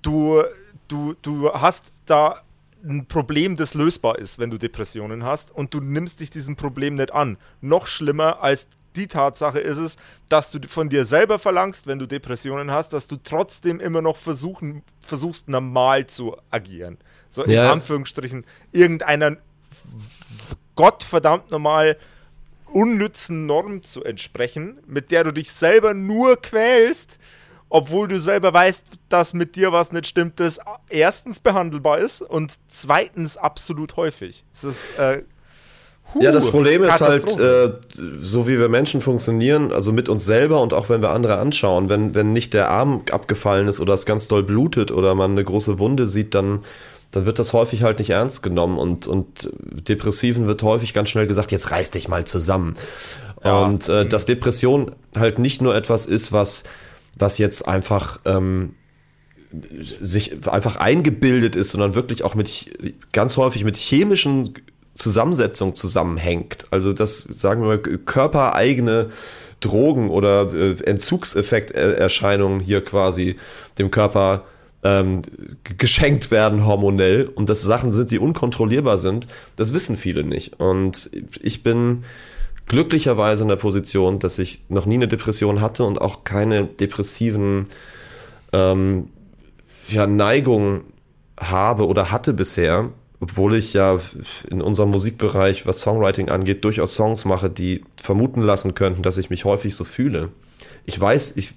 du, du, du hast da ein Problem, das lösbar ist, wenn du Depressionen hast und du nimmst dich diesem Problem nicht an. Noch schlimmer als die Tatsache ist es, dass du von dir selber verlangst, wenn du Depressionen hast, dass du trotzdem immer noch versuchen, versuchst, normal zu agieren. So in ja. Anführungsstrichen, irgendeiner gottverdammt normal unnützen Norm zu entsprechen, mit der du dich selber nur quälst, obwohl du selber weißt, dass mit dir was nicht stimmt, das erstens behandelbar ist und zweitens absolut häufig. Das ist, äh, huh, ja, das Problem ist halt, äh, so wie wir Menschen funktionieren, also mit uns selber und auch wenn wir andere anschauen, wenn, wenn nicht der Arm abgefallen ist oder es ganz doll blutet oder man eine große Wunde sieht, dann dann wird das häufig halt nicht ernst genommen und, und Depressiven wird häufig ganz schnell gesagt, jetzt reiß dich mal zusammen. Ja. Und äh, dass Depression halt nicht nur etwas ist, was was jetzt einfach ähm, sich einfach eingebildet ist, sondern wirklich auch mit ganz häufig mit chemischen Zusammensetzungen zusammenhängt. Also das sagen wir mal körpereigene Drogen oder äh, Entzugseffekterscheinungen hier quasi dem Körper ähm, geschenkt werden hormonell und das Sachen sind, die unkontrollierbar sind, das wissen viele nicht. Und ich bin glücklicherweise in der Position, dass ich noch nie eine Depression hatte und auch keine depressiven ähm, ja, Neigungen habe oder hatte bisher, obwohl ich ja in unserem Musikbereich, was Songwriting angeht, durchaus Songs mache, die vermuten lassen könnten, dass ich mich häufig so fühle. Ich weiß, ich,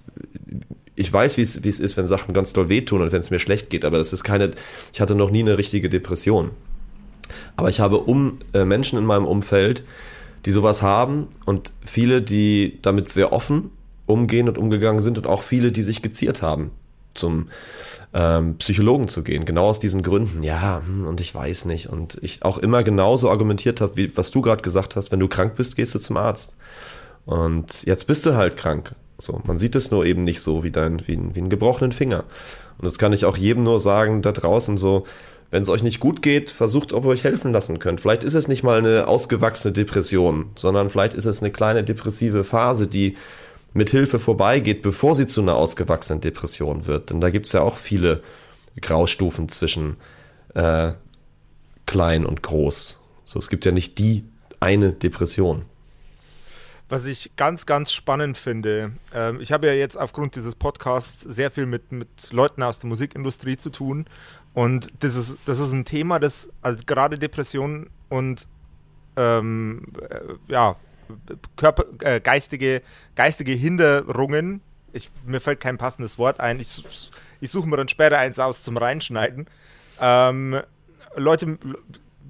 ich weiß, wie es ist, wenn Sachen ganz doll wehtun und wenn es mir schlecht geht, aber das ist keine, ich hatte noch nie eine richtige Depression. Aber ich habe um äh, Menschen in meinem Umfeld, die sowas haben und viele, die damit sehr offen umgehen und umgegangen sind und auch viele, die sich geziert haben, zum ähm, Psychologen zu gehen. Genau aus diesen Gründen. Ja, hm, und ich weiß nicht. Und ich auch immer genauso argumentiert habe, wie was du gerade gesagt hast, wenn du krank bist, gehst du zum Arzt. Und jetzt bist du halt krank. So, man sieht es nur eben nicht so wie dein, wie, wie einen gebrochenen Finger. Und das kann ich auch jedem nur sagen, da draußen so, wenn es euch nicht gut geht, versucht, ob ihr euch helfen lassen könnt. Vielleicht ist es nicht mal eine ausgewachsene Depression, sondern vielleicht ist es eine kleine depressive Phase, die mit Hilfe vorbeigeht, bevor sie zu einer ausgewachsenen Depression wird. Denn da gibt es ja auch viele Graustufen zwischen äh, klein und groß. So, es gibt ja nicht die eine Depression. Was ich ganz, ganz spannend finde, ähm, ich habe ja jetzt aufgrund dieses Podcasts sehr viel mit, mit Leuten aus der Musikindustrie zu tun. Und das ist, das ist ein Thema, das also gerade Depressionen und ähm, äh, ja, Körper, äh, geistige, geistige Hinderungen, ich, mir fällt kein passendes Wort ein, ich, ich suche mir dann später eins aus zum Reinschneiden. Ähm, Leute,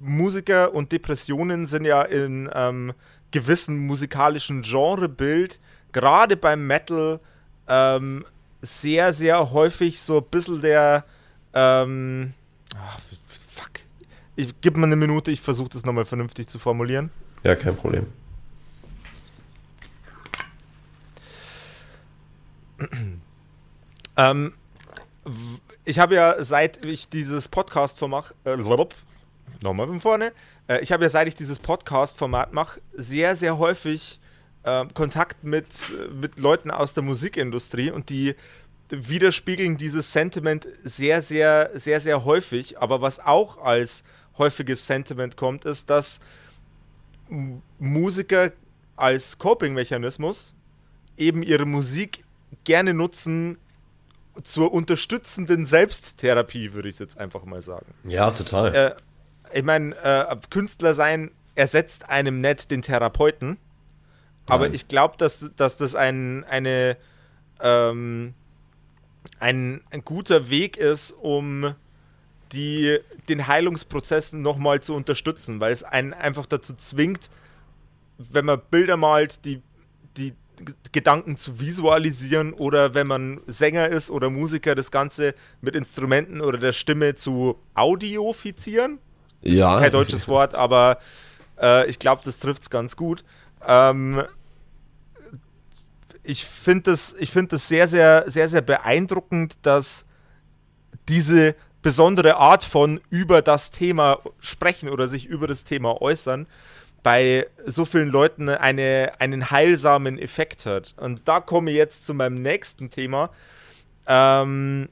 Musiker und Depressionen sind ja in ähm, gewissen musikalischen Genrebild, gerade beim Metal, ähm, sehr, sehr häufig so ein bisschen der ähm, ach, fuck. Ich gebe mir eine Minute, ich versuche das nochmal vernünftig zu formulieren. Ja, kein Problem. ähm, ich habe ja, seit ich dieses Podcast-Format, äh, nochmal von vorne, äh, ich habe ja, seit ich dieses Podcast-Format mache, sehr, sehr häufig äh, Kontakt mit, mit Leuten aus der Musikindustrie und die widerspiegeln dieses Sentiment sehr, sehr, sehr, sehr häufig. Aber was auch als häufiges Sentiment kommt, ist, dass Musiker als Coping-Mechanismus eben ihre Musik gerne nutzen zur unterstützenden Selbsttherapie, würde ich jetzt einfach mal sagen. Ja, total. Äh, ich meine, äh, Künstler sein ersetzt einem nicht den Therapeuten, aber ich glaube, dass, dass das ein, eine, ähm, ein, ein guter Weg ist, um die, den Heilungsprozess nochmal zu unterstützen, weil es einen einfach dazu zwingt, wenn man Bilder malt, die, die Gedanken zu visualisieren oder wenn man Sänger ist oder Musiker, das Ganze mit Instrumenten oder der Stimme zu audiofizieren. Ja. Kein deutsches Wort, aber äh, ich glaube, das trifft es ganz gut. Ähm, ich finde das, find sehr, sehr, sehr, sehr beeindruckend, dass diese besondere Art von über das Thema sprechen oder sich über das Thema äußern bei so vielen Leuten eine, einen heilsamen Effekt hat. Und da komme ich jetzt zu meinem nächsten Thema. Ähm,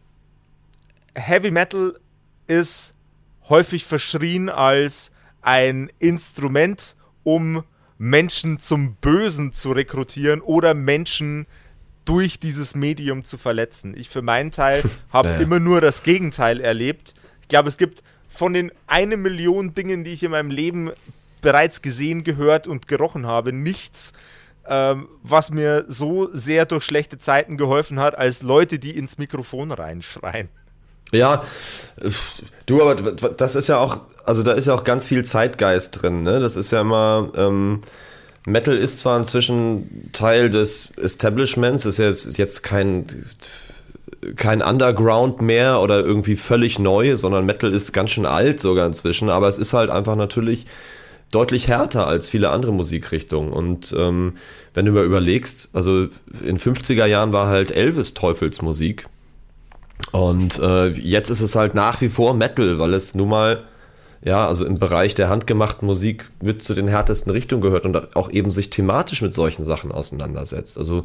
Heavy Metal ist häufig verschrien als ein Instrument, um Menschen zum Bösen zu rekrutieren oder Menschen durch dieses Medium zu verletzen. Ich für meinen Teil habe ja. immer nur das Gegenteil erlebt. Ich glaube, es gibt von den eine Million Dingen, die ich in meinem Leben bereits gesehen, gehört und gerochen habe, nichts, ähm, was mir so sehr durch schlechte Zeiten geholfen hat, als Leute, die ins Mikrofon reinschreien. Ja, du, aber das ist ja auch, also da ist ja auch ganz viel Zeitgeist drin, ne? Das ist ja immer, ähm, Metal ist zwar inzwischen Teil des Establishments, ist jetzt, jetzt kein, kein Underground mehr oder irgendwie völlig neu, sondern Metal ist ganz schön alt sogar inzwischen, aber es ist halt einfach natürlich deutlich härter als viele andere Musikrichtungen. Und ähm, wenn du mal überlegst, also in 50er Jahren war halt Elvis Teufelsmusik. Und äh, jetzt ist es halt nach wie vor Metal, weil es nun mal ja, also im Bereich der handgemachten Musik mit zu den härtesten Richtungen gehört und auch eben sich thematisch mit solchen Sachen auseinandersetzt. Also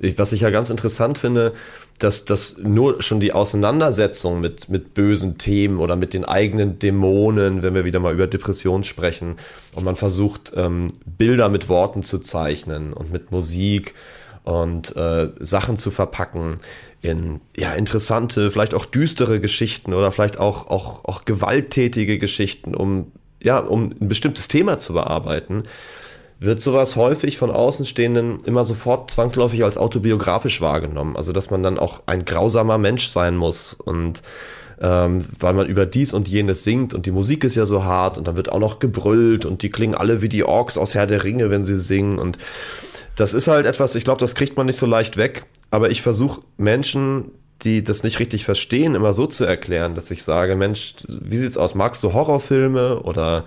ich, was ich ja ganz interessant finde, dass, dass nur schon die Auseinandersetzung mit, mit bösen Themen oder mit den eigenen Dämonen, wenn wir wieder mal über Depression sprechen, und man versucht, ähm, Bilder mit Worten zu zeichnen und mit Musik und äh, Sachen zu verpacken, in ja, interessante, vielleicht auch düstere Geschichten oder vielleicht auch, auch, auch gewalttätige Geschichten, um, ja, um ein bestimmtes Thema zu bearbeiten, wird sowas häufig von Außenstehenden immer sofort zwangsläufig als autobiografisch wahrgenommen. Also dass man dann auch ein grausamer Mensch sein muss und ähm, weil man über dies und jenes singt und die Musik ist ja so hart und dann wird auch noch gebrüllt und die klingen alle wie die Orks aus Herr der Ringe, wenn sie singen und das ist halt etwas, ich glaube, das kriegt man nicht so leicht weg. Aber ich versuche Menschen, die das nicht richtig verstehen, immer so zu erklären, dass ich sage, Mensch, wie sieht's aus? Magst du Horrorfilme oder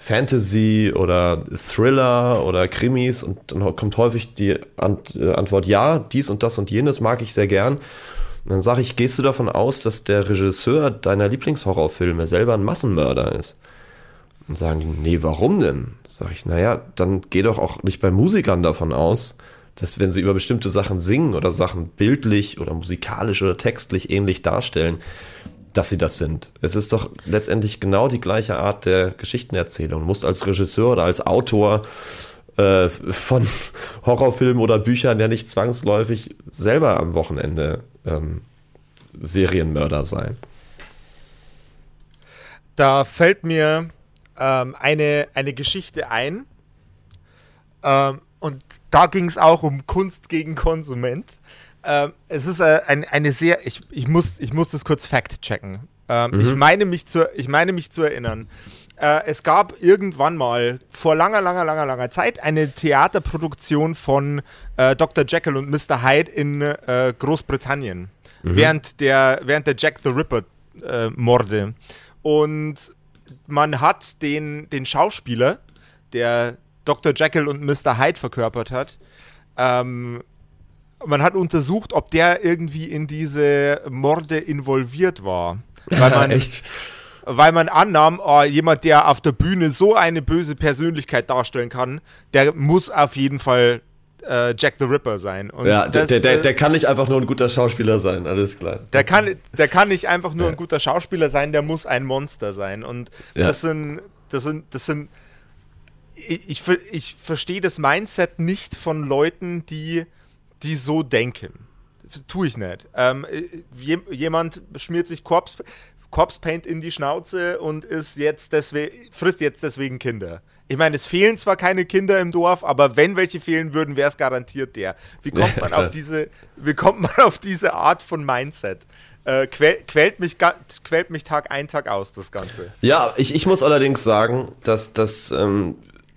Fantasy oder Thriller oder Krimis? Und dann kommt häufig die äh, Antwort, ja, dies und das und jenes mag ich sehr gern. Und dann sage ich, gehst du davon aus, dass der Regisseur deiner Lieblingshorrorfilme selber ein Massenmörder ist? Und sagen die, nee, warum denn? Sag ich, naja, dann geh doch auch nicht bei Musikern davon aus, dass wenn sie über bestimmte Sachen singen oder Sachen bildlich oder musikalisch oder textlich ähnlich darstellen, dass sie das sind. Es ist doch letztendlich genau die gleiche Art der Geschichtenerzählung. Du musst als Regisseur oder als Autor äh, von Horrorfilmen oder Büchern ja nicht zwangsläufig selber am Wochenende ähm, Serienmörder sein. Da fällt mir ähm, eine, eine Geschichte ein. Ähm, und da ging es auch um Kunst gegen Konsument. Ähm, es ist äh, ein, eine sehr, ich, ich, muss, ich muss das kurz fact-checken. Ähm, mhm. ich, meine mich zu, ich meine mich zu erinnern. Äh, es gab irgendwann mal vor langer, langer, langer, langer Zeit eine Theaterproduktion von äh, Dr. Jekyll und Mr. Hyde in äh, Großbritannien. Mhm. Während, der, während der Jack the Ripper-Morde. Äh, und man hat den, den Schauspieler, der Dr. Jekyll und Mr. Hyde verkörpert hat, ähm, man hat untersucht, ob der irgendwie in diese Morde involviert war. Weil man, Echt? Weil man annahm, oh, jemand, der auf der Bühne so eine böse Persönlichkeit darstellen kann, der muss auf jeden Fall äh, Jack the Ripper sein. Und ja, das, der, der, der, kann nicht einfach nur ein guter Schauspieler sein, alles klar. Der kann, der kann nicht einfach nur ein guter Schauspieler sein, der muss ein Monster sein. Und ja. das sind, das sind, das sind ich, ich, ich verstehe das Mindset nicht von Leuten, die, die so denken. Tue ich nicht. Ähm, jemand schmiert sich Corpse, Corpse Paint in die Schnauze und ist jetzt deswegen, frisst jetzt deswegen Kinder. Ich meine, es fehlen zwar keine Kinder im Dorf, aber wenn welche fehlen würden, wäre es garantiert der. Wie kommt man auf diese, wie kommt man auf diese Art von Mindset? Äh, quäl, quält, mich, quält mich Tag ein, Tag aus, das Ganze. Ja, ich, ich muss allerdings sagen, dass das, ähm,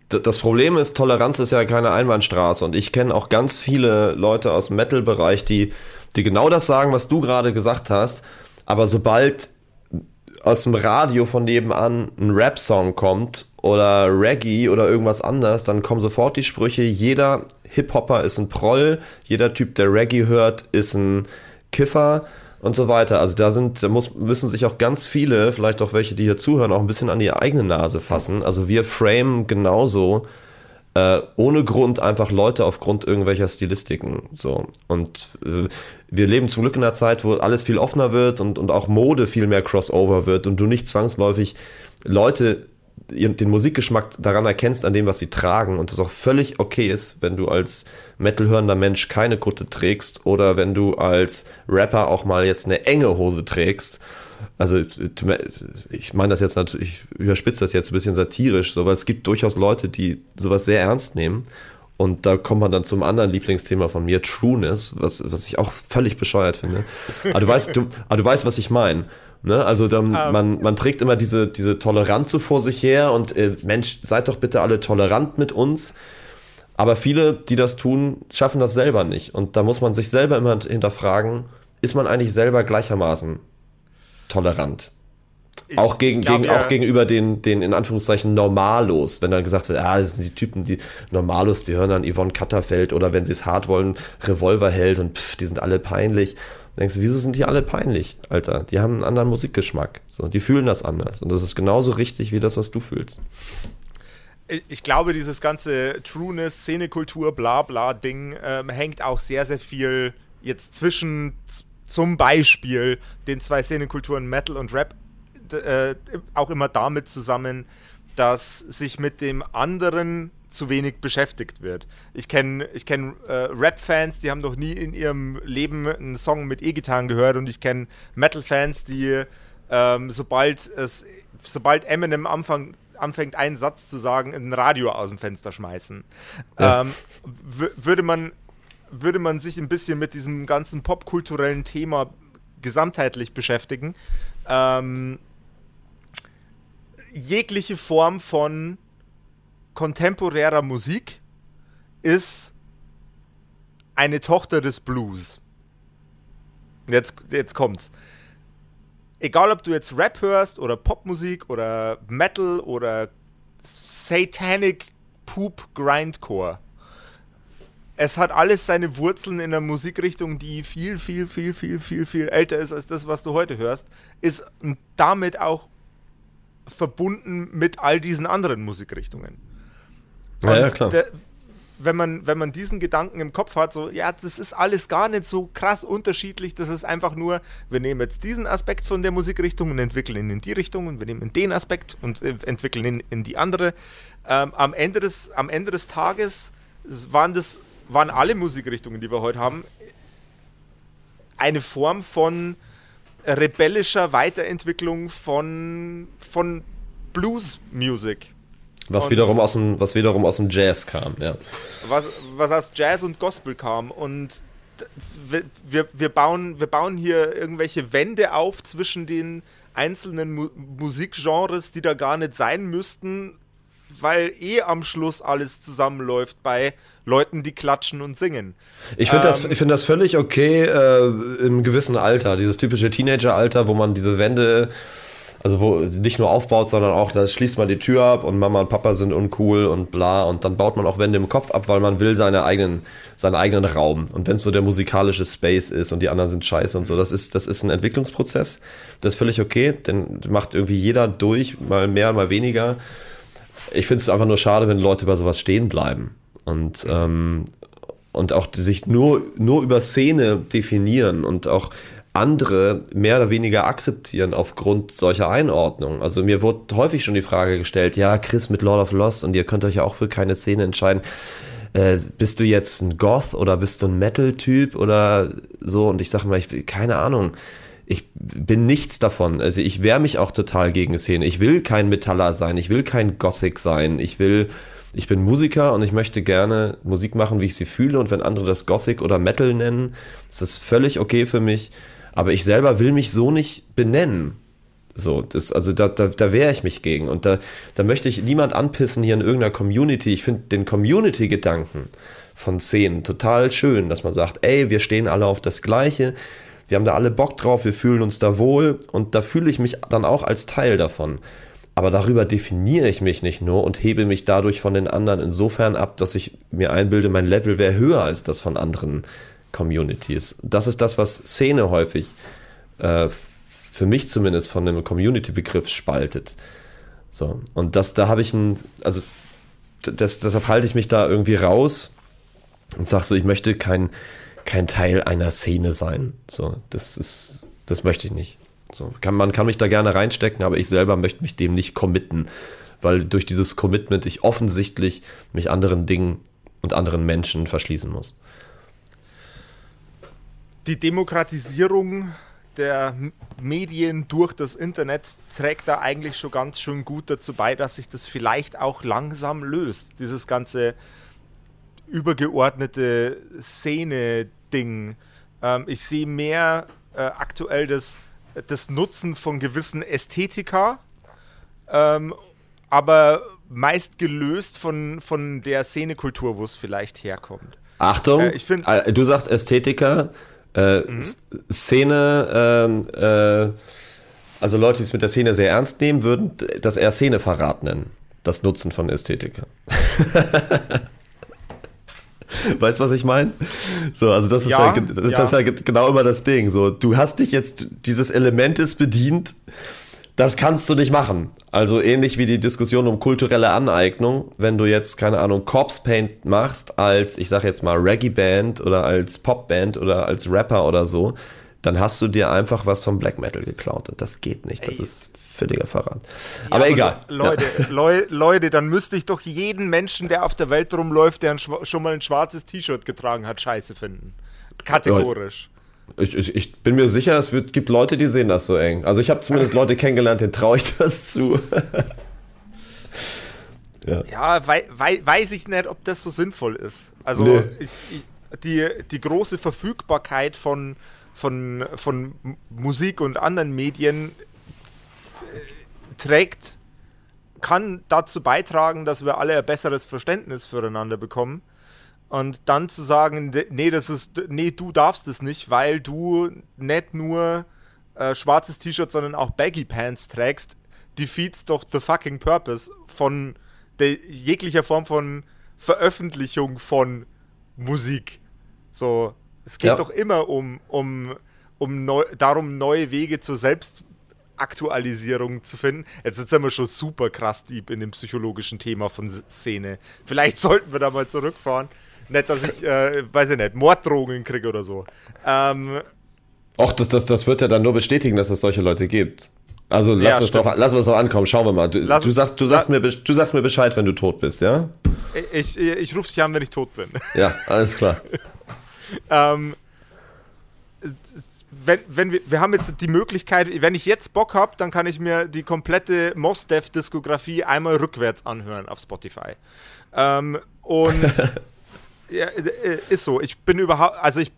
das Problem ist, Toleranz ist ja keine Einbahnstraße und ich kenne auch ganz viele Leute aus dem Metal-Bereich, die, die genau das sagen, was du gerade gesagt hast, aber sobald aus dem Radio von nebenan ein Rap-Song kommt oder Reggae oder irgendwas anderes, dann kommen sofort die Sprüche, jeder Hip-Hopper ist ein Proll, jeder Typ, der Reggae hört, ist ein Kiffer und so weiter. Also da sind, da muss, müssen sich auch ganz viele, vielleicht auch welche, die hier zuhören, auch ein bisschen an die eigene Nase fassen. Also wir frame genauso äh, ohne Grund einfach Leute aufgrund irgendwelcher Stilistiken. So. Und äh, wir leben zum Glück in einer Zeit, wo alles viel offener wird und, und auch Mode viel mehr Crossover wird und du nicht zwangsläufig Leute den Musikgeschmack daran erkennst, an dem, was sie tragen und es auch völlig okay ist, wenn du als Metal-hörender Mensch keine Kutte trägst oder wenn du als Rapper auch mal jetzt eine enge Hose trägst also ich meine das jetzt natürlich, ich überspitze das jetzt ein bisschen satirisch, so, weil es gibt durchaus Leute, die sowas sehr ernst nehmen. Und da kommt man dann zum anderen Lieblingsthema von mir, Trueness, was, was ich auch völlig bescheuert finde. Aber du weißt, du, aber du weißt, was ich meine. Ne? Also dann, um. Ähm. man, man trägt immer diese, diese Toleranz so vor sich her und äh, Mensch, seid doch bitte alle tolerant mit uns. Aber viele, die das tun, schaffen das selber nicht. Und da muss man sich selber immer hinterfragen, ist man eigentlich selber gleichermaßen tolerant. Ich, auch, gegen, glaub, gegen, ja. auch gegenüber den, den in Anführungszeichen Normalos, wenn dann gesagt wird, ah, das sind die Typen, die Normalos, die hören dann Yvonne Katterfeld oder wenn sie es hart wollen, Revolver hält und pff, die sind alle peinlich. Denkst du, wieso sind die alle peinlich, Alter? Die haben einen anderen Musikgeschmack. So, die fühlen das anders. Und das ist genauso richtig wie das, was du fühlst. Ich glaube, dieses ganze Trueness, Szenekultur, bla bla Ding ähm, hängt auch sehr, sehr viel jetzt zwischen zum Beispiel den zwei Szenenkulturen Metal und Rap äh, auch immer damit zusammen, dass sich mit dem anderen zu wenig beschäftigt wird. Ich kenne ich kenn, äh, Rap-Fans, die haben noch nie in ihrem Leben einen Song mit E-Gitarren gehört und ich kenne Metal-Fans, die ähm, sobald es sobald Eminem Anfang, anfängt, einen Satz zu sagen, ein Radio aus dem Fenster schmeißen. Ja. Ähm, würde man würde man sich ein bisschen mit diesem ganzen popkulturellen Thema gesamtheitlich beschäftigen, ähm, jegliche Form von kontemporärer Musik ist eine Tochter des Blues. Jetzt, jetzt kommt's. Egal, ob du jetzt Rap hörst oder Popmusik oder Metal oder Satanic Poop Grindcore es hat alles seine Wurzeln in einer Musikrichtung, die viel, viel, viel, viel, viel, viel älter ist als das, was du heute hörst, ist damit auch verbunden mit all diesen anderen Musikrichtungen. Ja, ja klar. Der, wenn man, wenn man diesen Gedanken im Kopf hat, so, ja, das ist alles gar nicht so krass unterschiedlich, das ist einfach nur, wir nehmen jetzt diesen Aspekt von der Musikrichtung und entwickeln ihn in die Richtung und wir nehmen den Aspekt und äh, entwickeln ihn in die andere. Ähm, am, Ende des, am Ende des Tages waren das waren alle Musikrichtungen, die wir heute haben, eine Form von rebellischer Weiterentwicklung von, von Blues-Music. Was wiederum, aus dem, was wiederum aus dem Jazz kam, ja. Was, was aus Jazz und Gospel kam. Und wir, wir, bauen, wir bauen hier irgendwelche Wände auf zwischen den einzelnen Mu Musikgenres, die da gar nicht sein müssten, weil eh am Schluss alles zusammenläuft bei Leuten, die klatschen und singen. Ich finde ähm, das, find das völlig okay äh, im gewissen Alter, dieses typische Teenager-Alter, wo man diese Wände, also wo nicht nur aufbaut, sondern auch, da schließt man die Tür ab und Mama und Papa sind uncool und bla und dann baut man auch Wände im Kopf ab, weil man will seine eigenen, seinen eigenen Raum. Und wenn es so der musikalische Space ist und die anderen sind scheiße und so, das ist, das ist ein Entwicklungsprozess. Das ist völlig okay, denn macht irgendwie jeder durch, mal mehr, mal weniger. Ich finde es einfach nur schade, wenn Leute über sowas stehen bleiben und, ähm, und auch sich nur, nur über Szene definieren und auch andere mehr oder weniger akzeptieren aufgrund solcher Einordnungen. Also mir wurde häufig schon die Frage gestellt, ja, Chris mit Lord of Lost und ihr könnt euch ja auch für keine Szene entscheiden. Äh, bist du jetzt ein Goth oder bist du ein Metal-Typ oder so? Und ich sage mal, ich keine Ahnung. Ich bin nichts davon. Also ich wehre mich auch total gegen Szene. Ich will kein Metaller sein. Ich will kein Gothic sein. Ich will ich bin Musiker und ich möchte gerne Musik machen, wie ich sie fühle. Und wenn andere das Gothic oder Metal nennen, ist das völlig okay für mich. Aber ich selber will mich so nicht benennen. So, das, also da, da, da wehre ich mich gegen. Und da, da möchte ich niemand anpissen hier in irgendeiner Community. Ich finde den Community-Gedanken von Szenen total schön, dass man sagt, ey, wir stehen alle auf das Gleiche. Wir haben da alle Bock drauf, wir fühlen uns da wohl und da fühle ich mich dann auch als Teil davon. Aber darüber definiere ich mich nicht nur und hebe mich dadurch von den anderen insofern ab, dass ich mir einbilde, mein Level wäre höher als das von anderen Communities. Das ist das, was Szene häufig, äh, für mich zumindest, von dem Community-Begriff spaltet. So, und das, da habe ich ein, also das, deshalb halte ich mich da irgendwie raus und sage so, ich möchte kein, kein Teil einer Szene sein. So, das ist, das möchte ich nicht. So, kann, man kann mich da gerne reinstecken, aber ich selber möchte mich dem nicht committen, weil durch dieses Commitment ich offensichtlich mich anderen Dingen und anderen Menschen verschließen muss. Die Demokratisierung der Medien durch das Internet trägt da eigentlich schon ganz schön gut dazu bei, dass sich das vielleicht auch langsam löst. Dieses ganze übergeordnete Szene-Ding. Ähm, ich sehe mehr äh, aktuell das das Nutzen von gewissen Ästhetika, ähm, aber meist gelöst von, von der Szenekultur, wo es vielleicht herkommt. Achtung, äh, ich find, äh, du sagst Ästhetiker, äh, mhm. Szene, ähm, äh, also Leute, die es mit der Szene sehr ernst nehmen, würden das eher Szeneverrat nennen, das Nutzen von Ästhetiker. Weißt du, was ich meine? So, also das ist, ja, ja, das, ja. ist ja genau immer das Ding. So, du hast dich jetzt dieses Elementes bedient, das kannst du nicht machen. Also ähnlich wie die Diskussion um kulturelle Aneignung, wenn du jetzt, keine Ahnung, Corpse Paint machst als, ich sag jetzt mal, Reggae-Band oder als Popband oder als Rapper oder so, dann hast du dir einfach was vom Black Metal geklaut und das geht nicht. Das Ey. ist völliger Verrat. Ja, aber, aber egal. Leute, ja. Leu Leute, dann müsste ich doch jeden Menschen, der auf der Welt rumläuft, der schon mal ein schwarzes T-Shirt getragen hat, scheiße finden. Kategorisch. Ich, ich, ich, bin mir sicher, es wird, gibt Leute, die sehen das so eng. Also ich habe zumindest Leute kennengelernt, denen traue ich das zu. ja, ja wei wei weiß ich nicht, ob das so sinnvoll ist. Also nee. ich, die, die große Verfügbarkeit von von, von Musik und anderen Medien äh, trägt, kann dazu beitragen, dass wir alle ein besseres Verständnis füreinander bekommen. Und dann zu sagen, nee, das ist, nee, du darfst es nicht, weil du nicht nur äh, schwarzes T-Shirt, sondern auch Baggy Pants trägst, defeats doch the fucking purpose von der, jeglicher Form von Veröffentlichung von Musik. So, es geht ja. doch immer um, um, um neu, darum, neue Wege zur Selbstaktualisierung zu finden. Jetzt sind wir schon super krass deep in dem psychologischen Thema von Szene. Vielleicht sollten wir da mal zurückfahren. Nicht, dass ich, äh, weiß ich nicht, Morddrohungen kriege oder so. Ähm, Och, das, das, das wird ja dann nur bestätigen, dass es solche Leute gibt. Also lass ja, lass es drauf ankommen, schauen wir mal. Du, du sagst, du, sagst mir, du sagst mir Bescheid, wenn du tot bist, ja? Ich, ich, ich rufe dich an, wenn ich tot bin. Ja, alles klar. ähm, wenn, wenn wir, wir haben jetzt die Möglichkeit, wenn ich jetzt Bock habe, dann kann ich mir die komplette Mosdev-Diskografie einmal rückwärts anhören auf Spotify. Ähm, und ja, äh, ist so. Ich bin überhaupt, also ich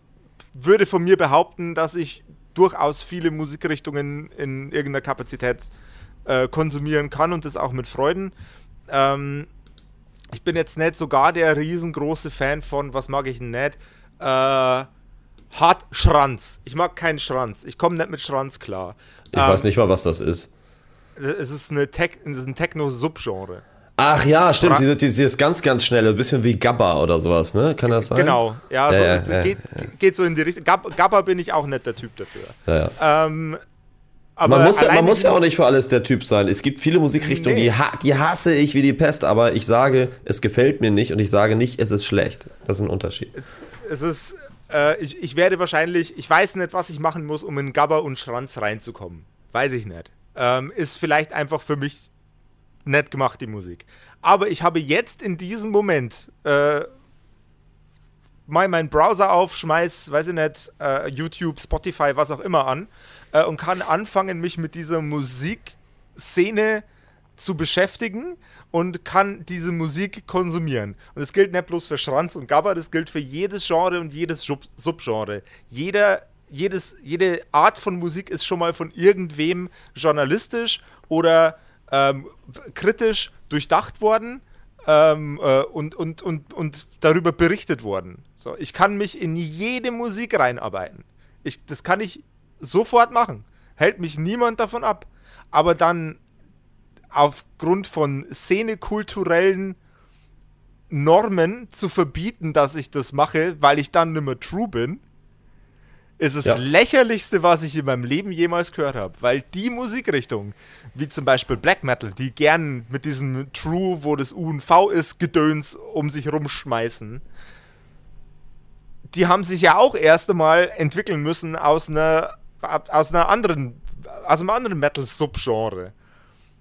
würde von mir behaupten, dass ich durchaus viele Musikrichtungen in irgendeiner Kapazität äh, konsumieren kann und das auch mit Freuden. Ähm, ich bin jetzt nicht sogar der riesengroße Fan von, was mag ich denn nicht? Äh, hat Schranz. Ich mag keinen Schranz. Ich komme nicht mit Schranz klar. Ich ähm, weiß nicht mal, was das ist. Es ist, eine Tech, es ist ein Techno-Subgenre. Ach ja, stimmt, dieses, dieses ganz, ganz schnelle, ein bisschen wie Gabba oder sowas, ne? Kann das sein? Genau, ja, so, ja, ja, geht, ja. geht, so in die Richtung. Gab, Gabba bin ich auch nicht der Typ dafür. Ähm, man muss, ja, man muss ja auch nicht für alles der Typ sein. Es gibt viele Musikrichtungen, nee. die, ha die hasse ich wie die Pest, aber ich sage, es gefällt mir nicht und ich sage nicht, es ist schlecht. Das ist ein Unterschied. Es ist Äh, ich, ich werde wahrscheinlich, ich weiß nicht, was ich machen muss, um in Gabber und Schranz reinzukommen. Weiß ich nicht. Ähm, ist vielleicht einfach für mich nett gemacht, die Musik. Aber ich habe jetzt in diesem Moment äh, meinen Browser auf, schmeiß, weiß ich nicht, äh, YouTube, Spotify, was auch immer an äh, und kann anfangen, mich mit dieser Musikszene zu beschäftigen und kann diese Musik konsumieren. Und das gilt nicht bloß für Schranz und Gabber, das gilt für jedes Genre und jedes Subgenre. Jeder, jedes, jede Art von Musik ist schon mal von irgendwem journalistisch oder ähm, kritisch durchdacht worden ähm, äh, und, und, und, und darüber berichtet worden. So, ich kann mich in jede Musik reinarbeiten. Ich, das kann ich sofort machen. Hält mich niemand davon ab. Aber dann aufgrund von szenekulturellen Normen zu verbieten, dass ich das mache, weil ich dann nicht mehr true bin, ist das ja. lächerlichste, was ich in meinem Leben jemals gehört habe. Weil die Musikrichtung, wie zum Beispiel Black Metal, die gern mit diesem True, wo das U und V ist, Gedöns um sich rumschmeißen, die haben sich ja auch erst einmal entwickeln müssen aus einer, aus einer anderen, aus einem anderen Metal-Subgenre.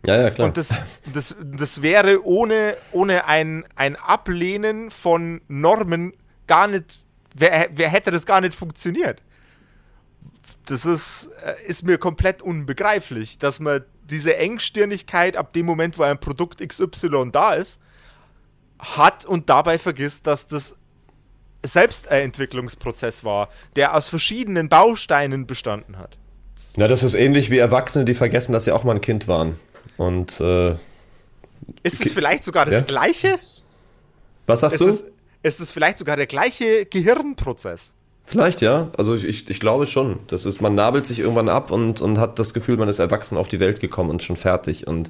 Ja, ja, klar. Und das, das, das wäre ohne, ohne ein, ein Ablehnen von Normen gar nicht, wer, wer hätte das gar nicht funktioniert? Das ist, äh, ist mir komplett unbegreiflich, dass man diese Engstirnigkeit ab dem Moment, wo ein Produkt XY da ist, hat und dabei vergisst, dass das selbst ein Entwicklungsprozess war, der aus verschiedenen Bausteinen bestanden hat. Na, das ist ähnlich wie Erwachsene, die vergessen, dass sie auch mal ein Kind waren. Und äh, ist es vielleicht sogar das ja? gleiche? Was sagst ist du? Es, ist es vielleicht sogar der gleiche Gehirnprozess? Vielleicht ja. Also ich, ich glaube schon. Das ist, man nabelt sich irgendwann ab und, und hat das Gefühl, man ist erwachsen auf die Welt gekommen und schon fertig und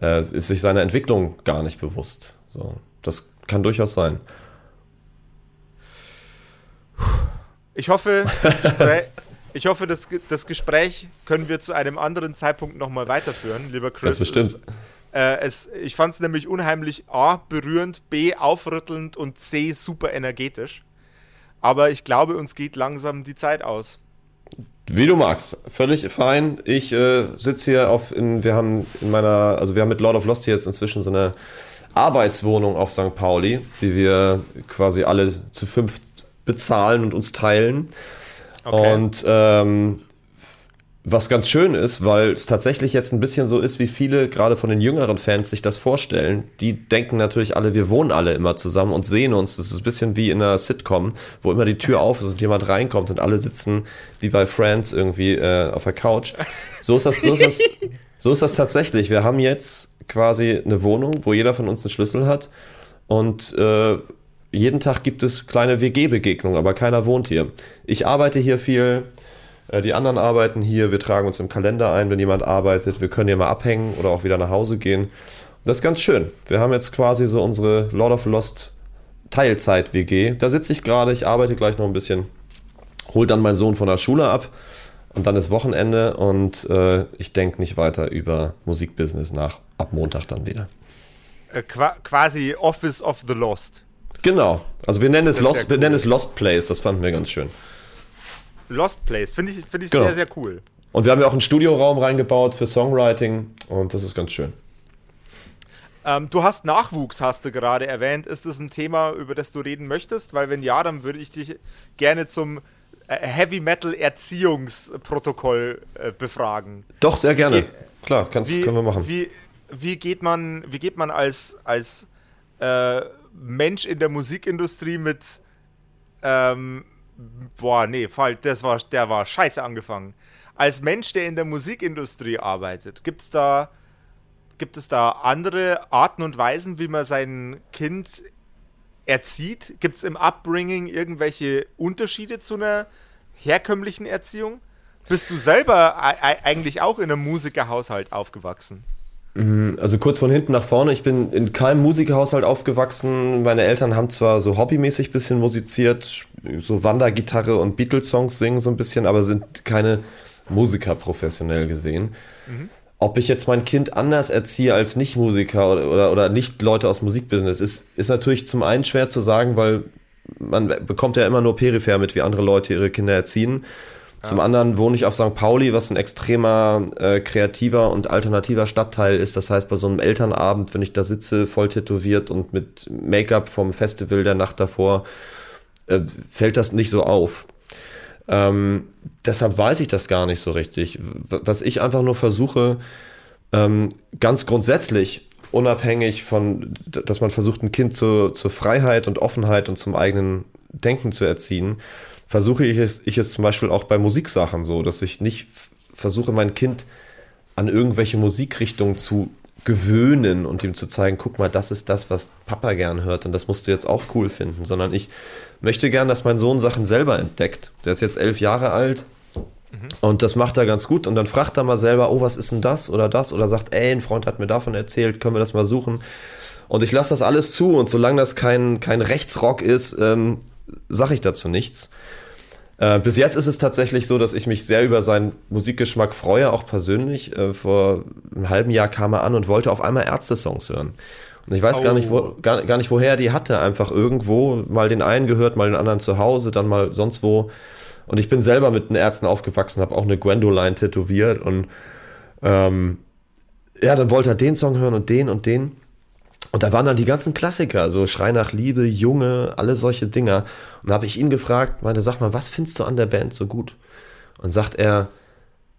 äh, ist sich seiner Entwicklung gar nicht bewusst. So, das kann durchaus sein. Ich hoffe, ich hoffe, das, das Gespräch können wir zu einem anderen Zeitpunkt nochmal weiterführen, lieber Chris. Das bestimmt. Äh, es, ich fand es nämlich unheimlich A, berührend, B, aufrüttelnd und C, super energetisch. Aber ich glaube, uns geht langsam die Zeit aus. Wie du magst, völlig fein. Ich äh, sitze hier auf, in, wir haben in meiner, also wir haben mit Lord of Lost hier jetzt inzwischen so eine Arbeitswohnung auf St. Pauli, die wir quasi alle zu fünf bezahlen und uns teilen. Okay. Und ähm, was ganz schön ist, weil es tatsächlich jetzt ein bisschen so ist, wie viele gerade von den jüngeren Fans sich das vorstellen. Die denken natürlich alle, wir wohnen alle immer zusammen und sehen uns. Das ist ein bisschen wie in einer Sitcom, wo immer die Tür auf ist und jemand reinkommt und alle sitzen wie bei Friends irgendwie äh, auf der Couch. So ist das, so ist das, so ist das tatsächlich. Wir haben jetzt quasi eine Wohnung, wo jeder von uns einen Schlüssel hat und äh, jeden Tag gibt es kleine WG-Begegnungen, aber keiner wohnt hier. Ich arbeite hier viel, die anderen arbeiten hier, wir tragen uns im Kalender ein, wenn jemand arbeitet, wir können hier mal abhängen oder auch wieder nach Hause gehen. Das ist ganz schön. Wir haben jetzt quasi so unsere Lord of Lost Teilzeit-WG. Da sitze ich gerade, ich arbeite gleich noch ein bisschen, hol dann meinen Sohn von der Schule ab und dann ist Wochenende und äh, ich denke nicht weiter über Musikbusiness nach. Ab Montag dann wieder. Äh, quasi Office of the Lost. Genau. Also wir nennen es, Lost, cool. wir nennen es Lost Place, das fanden wir ganz schön. Lost Place, finde ich, find ich genau. sehr, sehr cool. Und wir haben ja auch einen Studioraum reingebaut für Songwriting und das ist ganz schön. Ähm, du hast Nachwuchs, hast du gerade erwähnt. Ist das ein Thema, über das du reden möchtest? Weil wenn ja, dann würde ich dich gerne zum äh, Heavy Metal Erziehungsprotokoll äh, befragen. Doch, sehr gerne. Ge Klar, kannst, wie, können wir machen. Wie, wie, geht man, wie geht man als, als äh, Mensch in der Musikindustrie mit ähm, boah, nee, das war, der war scheiße angefangen. Als Mensch, der in der Musikindustrie arbeitet, gibt's da, gibt es da andere Arten und Weisen, wie man sein Kind erzieht? Gibt es im Upbringing irgendwelche Unterschiede zu einer herkömmlichen Erziehung? Bist du selber eigentlich auch in einem Musikerhaushalt aufgewachsen? Mhm, also kurz von hinten nach vorne. Ich bin in keinem Musikerhaushalt aufgewachsen. Meine Eltern haben zwar so hobbymäßig ein bisschen musiziert, so Wandergitarre und Beatles-Songs singen so ein bisschen, aber sind keine Musiker professionell gesehen. Mhm. Ob ich jetzt mein Kind anders erziehe als Nicht-Musiker oder, oder, oder nicht Leute aus Musikbusiness, ist, ist natürlich zum einen schwer zu sagen, weil man bekommt ja immer nur peripher mit, wie andere Leute ihre Kinder erziehen. Zum anderen wohne ich auf St. Pauli, was ein extremer äh, kreativer und alternativer Stadtteil ist. Das heißt, bei so einem Elternabend, wenn ich da sitze, voll tätowiert und mit Make-up vom Festival der Nacht davor, äh, fällt das nicht so auf. Ähm, deshalb weiß ich das gar nicht so richtig. Was ich einfach nur versuche, ähm, ganz grundsätzlich, unabhängig von, dass man versucht, ein Kind zu, zur Freiheit und Offenheit und zum eigenen Denken zu erziehen, versuche ich es, ich es zum Beispiel auch bei Musiksachen so, dass ich nicht versuche, mein Kind an irgendwelche Musikrichtungen zu gewöhnen und ihm zu zeigen, guck mal, das ist das, was Papa gern hört und das musst du jetzt auch cool finden, sondern ich möchte gern, dass mein Sohn Sachen selber entdeckt. Der ist jetzt elf Jahre alt mhm. und das macht er ganz gut und dann fragt er mal selber, oh, was ist denn das oder das oder sagt, ey, ein Freund hat mir davon erzählt, können wir das mal suchen? Und ich lasse das alles zu und solange das kein, kein Rechtsrock ist, ähm, sage ich dazu nichts. Äh, bis jetzt ist es tatsächlich so, dass ich mich sehr über seinen Musikgeschmack freue, auch persönlich. Äh, vor einem halben Jahr kam er an und wollte auf einmal Ärzte-Songs hören. Und ich weiß oh. gar, nicht, wo, oh. gar, gar nicht, woher er die hatte. Einfach irgendwo mal den einen gehört, mal den anderen zu Hause, dann mal sonst wo. Und ich bin selber mit den Ärzten aufgewachsen, habe auch eine Gwendoline tätowiert und ähm, ja, dann wollte er den Song hören und den und den. Und da waren dann die ganzen Klassiker, so Schrei nach Liebe, Junge, alle solche Dinger. Und da habe ich ihn gefragt, meinte, sag mal, was findest du an der Band so gut? Und sagt er,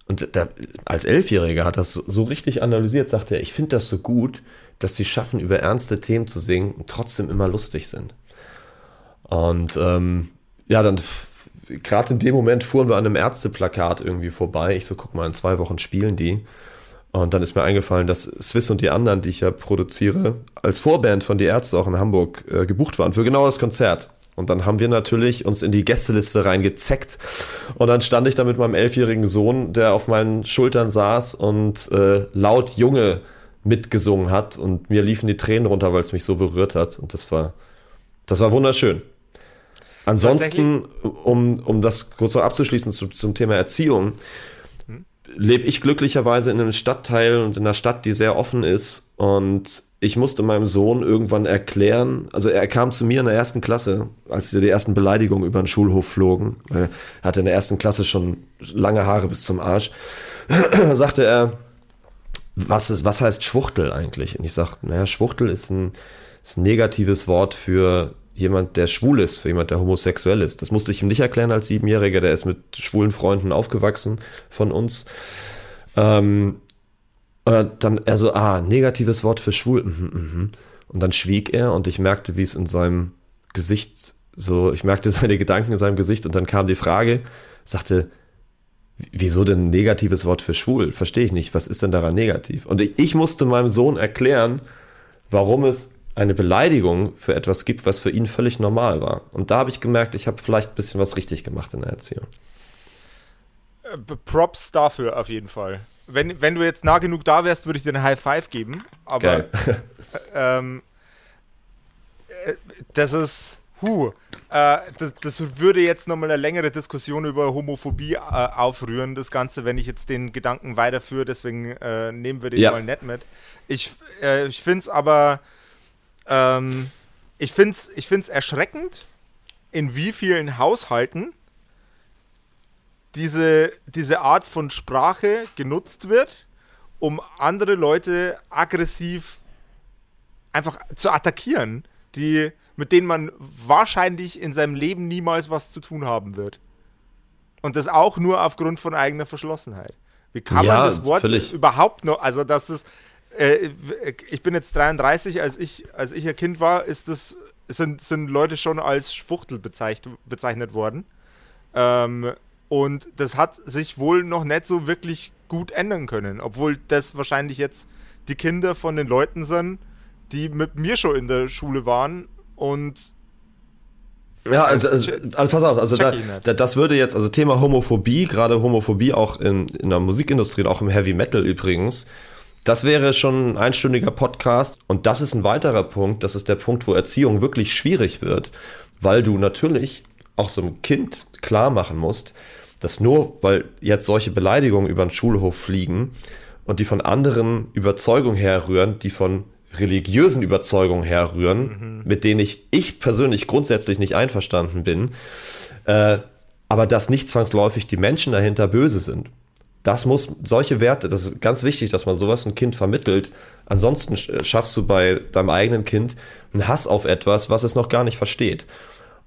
und der, als Elfjähriger hat das so, so richtig analysiert, sagt er, ich finde das so gut, dass sie schaffen, über ernste Themen zu singen und trotzdem immer lustig sind. Und ähm, ja, dann gerade in dem Moment fuhren wir an einem Ärzteplakat irgendwie vorbei. Ich so, guck mal, in zwei Wochen spielen die. Und dann ist mir eingefallen, dass Swiss und die anderen, die ich ja produziere, als Vorband von Die Ärzte auch in Hamburg äh, gebucht waren für genau das Konzert. Und dann haben wir natürlich uns in die Gästeliste reingezeckt. Und dann stand ich da mit meinem elfjährigen Sohn, der auf meinen Schultern saß und äh, laut Junge mitgesungen hat. Und mir liefen die Tränen runter, weil es mich so berührt hat. Und das war, das war wunderschön. Ansonsten, um, um das kurz noch abzuschließen zu, zum Thema Erziehung, lebe ich glücklicherweise in einem Stadtteil und in einer Stadt, die sehr offen ist. Und ich musste meinem Sohn irgendwann erklären, also er kam zu mir in der ersten Klasse, als die ersten Beleidigungen über den Schulhof flogen. Er hatte in der ersten Klasse schon lange Haare bis zum Arsch. sagte er, was, ist, was heißt Schwuchtel eigentlich? Und ich sagte, naja, Schwuchtel ist ein, ist ein negatives Wort für jemand, der schwul ist, für jemand, der homosexuell ist. Das musste ich ihm nicht erklären als Siebenjähriger, der ist mit schwulen Freunden aufgewachsen von uns. Ähm, dann er so, ah, negatives Wort für schwul. Mhm, mhm. Und dann schwieg er und ich merkte, wie es in seinem Gesicht so, ich merkte seine Gedanken in seinem Gesicht und dann kam die Frage, sagte, wieso denn negatives Wort für schwul? Verstehe ich nicht. Was ist denn daran negativ? Und ich, ich musste meinem Sohn erklären, warum es eine Beleidigung für etwas gibt, was für ihn völlig normal war. Und da habe ich gemerkt, ich habe vielleicht ein bisschen was richtig gemacht in der Erziehung. Äh, Props dafür auf jeden Fall. Wenn, wenn du jetzt nah genug da wärst, würde ich dir eine High Five geben. Aber ähm, äh, das ist, huh, äh, das, das, würde jetzt nochmal eine längere Diskussion über Homophobie äh, aufrühren, das Ganze, wenn ich jetzt den Gedanken weiterführe. Deswegen äh, nehmen wir den ja. mal nett mit. Ich, äh, ich finde es aber ähm, ich finde es ich find's erschreckend, in wie vielen Haushalten diese, diese Art von Sprache genutzt wird, um andere Leute aggressiv einfach zu attackieren, die, mit denen man wahrscheinlich in seinem Leben niemals was zu tun haben wird. Und das auch nur aufgrund von eigener Verschlossenheit. Wie kann ja, man das Wort überhaupt noch, also dass das, äh, ich bin jetzt 33, als ich, als ich ein Kind war, ist das, sind, sind Leute schon als Schwuchtel bezeichnet, bezeichnet worden. Ähm, und das hat sich wohl noch nicht so wirklich gut ändern können, obwohl das wahrscheinlich jetzt die Kinder von den Leuten sind, die mit mir schon in der Schule waren und ja, also, also, also pass auf, also da, da, das würde jetzt, also Thema Homophobie, gerade Homophobie auch in, in der Musikindustrie und auch im Heavy Metal übrigens, das wäre schon ein einstündiger Podcast. Und das ist ein weiterer Punkt. Das ist der Punkt, wo Erziehung wirklich schwierig wird, weil du natürlich auch so einem Kind klar machen musst, dass nur weil jetzt solche Beleidigungen über den Schulhof fliegen und die von anderen Überzeugungen herrühren, die von religiösen Überzeugungen herrühren, mhm. mit denen ich, ich persönlich grundsätzlich nicht einverstanden bin, äh, aber dass nicht zwangsläufig die Menschen dahinter böse sind. Das muss, solche Werte, das ist ganz wichtig, dass man sowas ein Kind vermittelt. Ansonsten schaffst du bei deinem eigenen Kind einen Hass auf etwas, was es noch gar nicht versteht.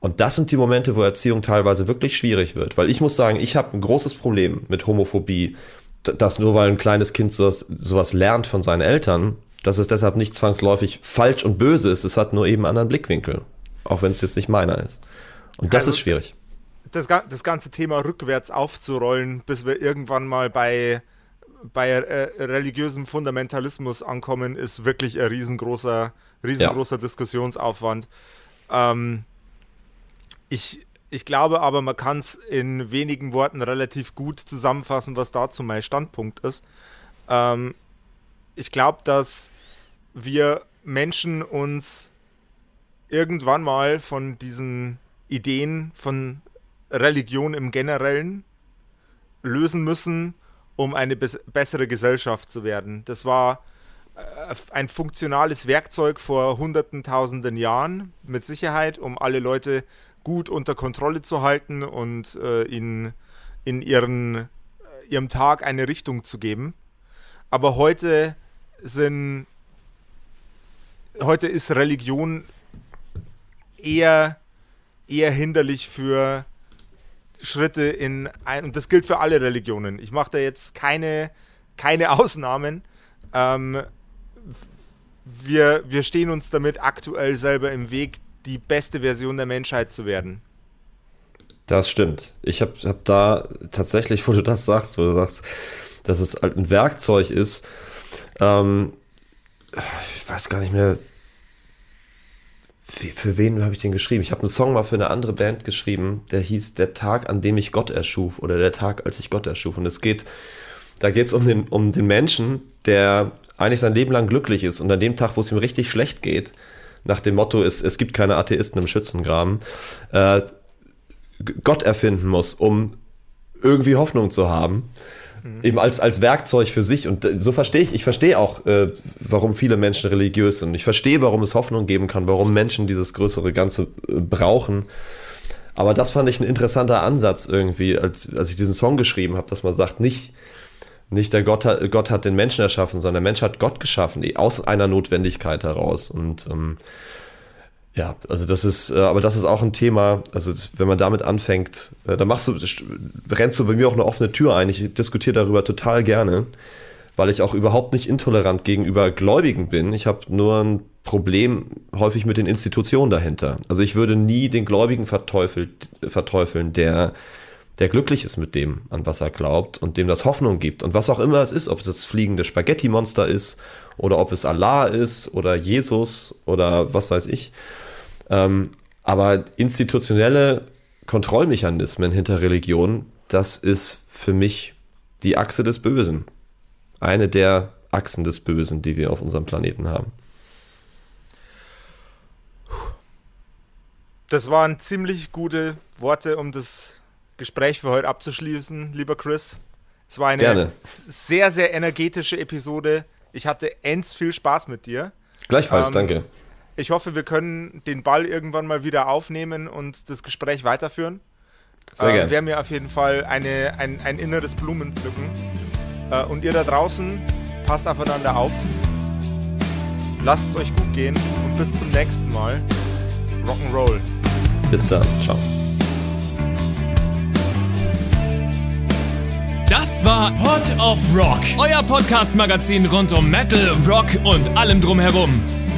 Und das sind die Momente, wo Erziehung teilweise wirklich schwierig wird. Weil ich muss sagen, ich habe ein großes Problem mit Homophobie, dass nur weil ein kleines Kind sowas, sowas lernt von seinen Eltern, dass es deshalb nicht zwangsläufig falsch und böse ist. Es hat nur eben einen anderen Blickwinkel. Auch wenn es jetzt nicht meiner ist. Und das also, ist schwierig. Das, das ganze Thema rückwärts aufzurollen, bis wir irgendwann mal bei, bei äh, religiösem Fundamentalismus ankommen, ist wirklich ein riesengroßer, riesengroßer ja. Diskussionsaufwand. Ähm, ich, ich glaube aber, man kann es in wenigen Worten relativ gut zusammenfassen, was dazu mein Standpunkt ist. Ähm, ich glaube, dass wir Menschen uns irgendwann mal von diesen Ideen von Religion im Generellen lösen müssen, um eine bessere Gesellschaft zu werden. Das war äh, ein funktionales Werkzeug vor hunderten, tausenden Jahren, mit Sicherheit, um alle Leute gut unter Kontrolle zu halten und äh, ihnen in ihren, äh, ihrem Tag eine Richtung zu geben. Aber heute sind heute ist Religion eher, eher hinderlich für Schritte in ein, und das gilt für alle Religionen. Ich mache da jetzt keine, keine Ausnahmen. Ähm, wir, wir stehen uns damit aktuell selber im Weg, die beste Version der Menschheit zu werden. Das stimmt. Ich habe hab da tatsächlich, wo du das sagst, wo du sagst, dass es halt ein Werkzeug ist, ähm, ich weiß gar nicht mehr, für wen habe ich den geschrieben? Ich habe einen Song mal für eine andere Band geschrieben, der hieß Der Tag, an dem ich Gott erschuf oder Der Tag, als ich Gott erschuf. Und es geht, da geht es um den, um den Menschen, der eigentlich sein Leben lang glücklich ist und an dem Tag, wo es ihm richtig schlecht geht, nach dem Motto, es, es gibt keine Atheisten im Schützengraben, äh, Gott erfinden muss, um irgendwie Hoffnung zu haben. Mhm. Eben als, als Werkzeug für sich. Und so verstehe ich, ich verstehe auch, äh, warum viele Menschen religiös sind. Ich verstehe, warum es Hoffnung geben kann, warum Menschen dieses größere Ganze äh, brauchen. Aber das fand ich ein interessanter Ansatz irgendwie, als, als ich diesen Song geschrieben habe, dass man sagt, nicht, nicht der Gott hat, Gott hat den Menschen erschaffen, sondern der Mensch hat Gott geschaffen, aus einer Notwendigkeit heraus. Und ähm, ja, also das ist, äh, aber das ist auch ein Thema, also wenn man damit anfängt, äh, dann machst du, rennst du bei mir auch eine offene Tür ein. Ich diskutiere darüber total gerne, weil ich auch überhaupt nicht intolerant gegenüber Gläubigen bin. Ich habe nur ein Problem häufig mit den Institutionen dahinter. Also ich würde nie den Gläubigen verteufeln, der der glücklich ist mit dem, an was er glaubt und dem das Hoffnung gibt. Und was auch immer es ist, ob es das fliegende Spaghetti-Monster ist oder ob es Allah ist oder Jesus oder was weiß ich. Ähm, aber institutionelle Kontrollmechanismen hinter Religion, das ist für mich die Achse des Bösen. Eine der Achsen des Bösen, die wir auf unserem Planeten haben. Das waren ziemlich gute Worte, um das Gespräch für heute abzuschließen, lieber Chris. Es war eine Gerne. sehr, sehr energetische Episode. Ich hatte ends viel Spaß mit dir. Gleichfalls, ähm, danke. Ich hoffe, wir können den Ball irgendwann mal wieder aufnehmen und das Gespräch weiterführen. Sehr äh, gerne. Wäre mir auf jeden Fall eine, ein, ein inneres Blumenpflücken. Äh, und ihr da draußen, passt aufeinander auf. Lasst es euch gut gehen und bis zum nächsten Mal. Rock'n'Roll. Bis dann. Ciao. Das war Pod of Rock, euer Podcast-Magazin rund um Metal, Rock und allem drumherum.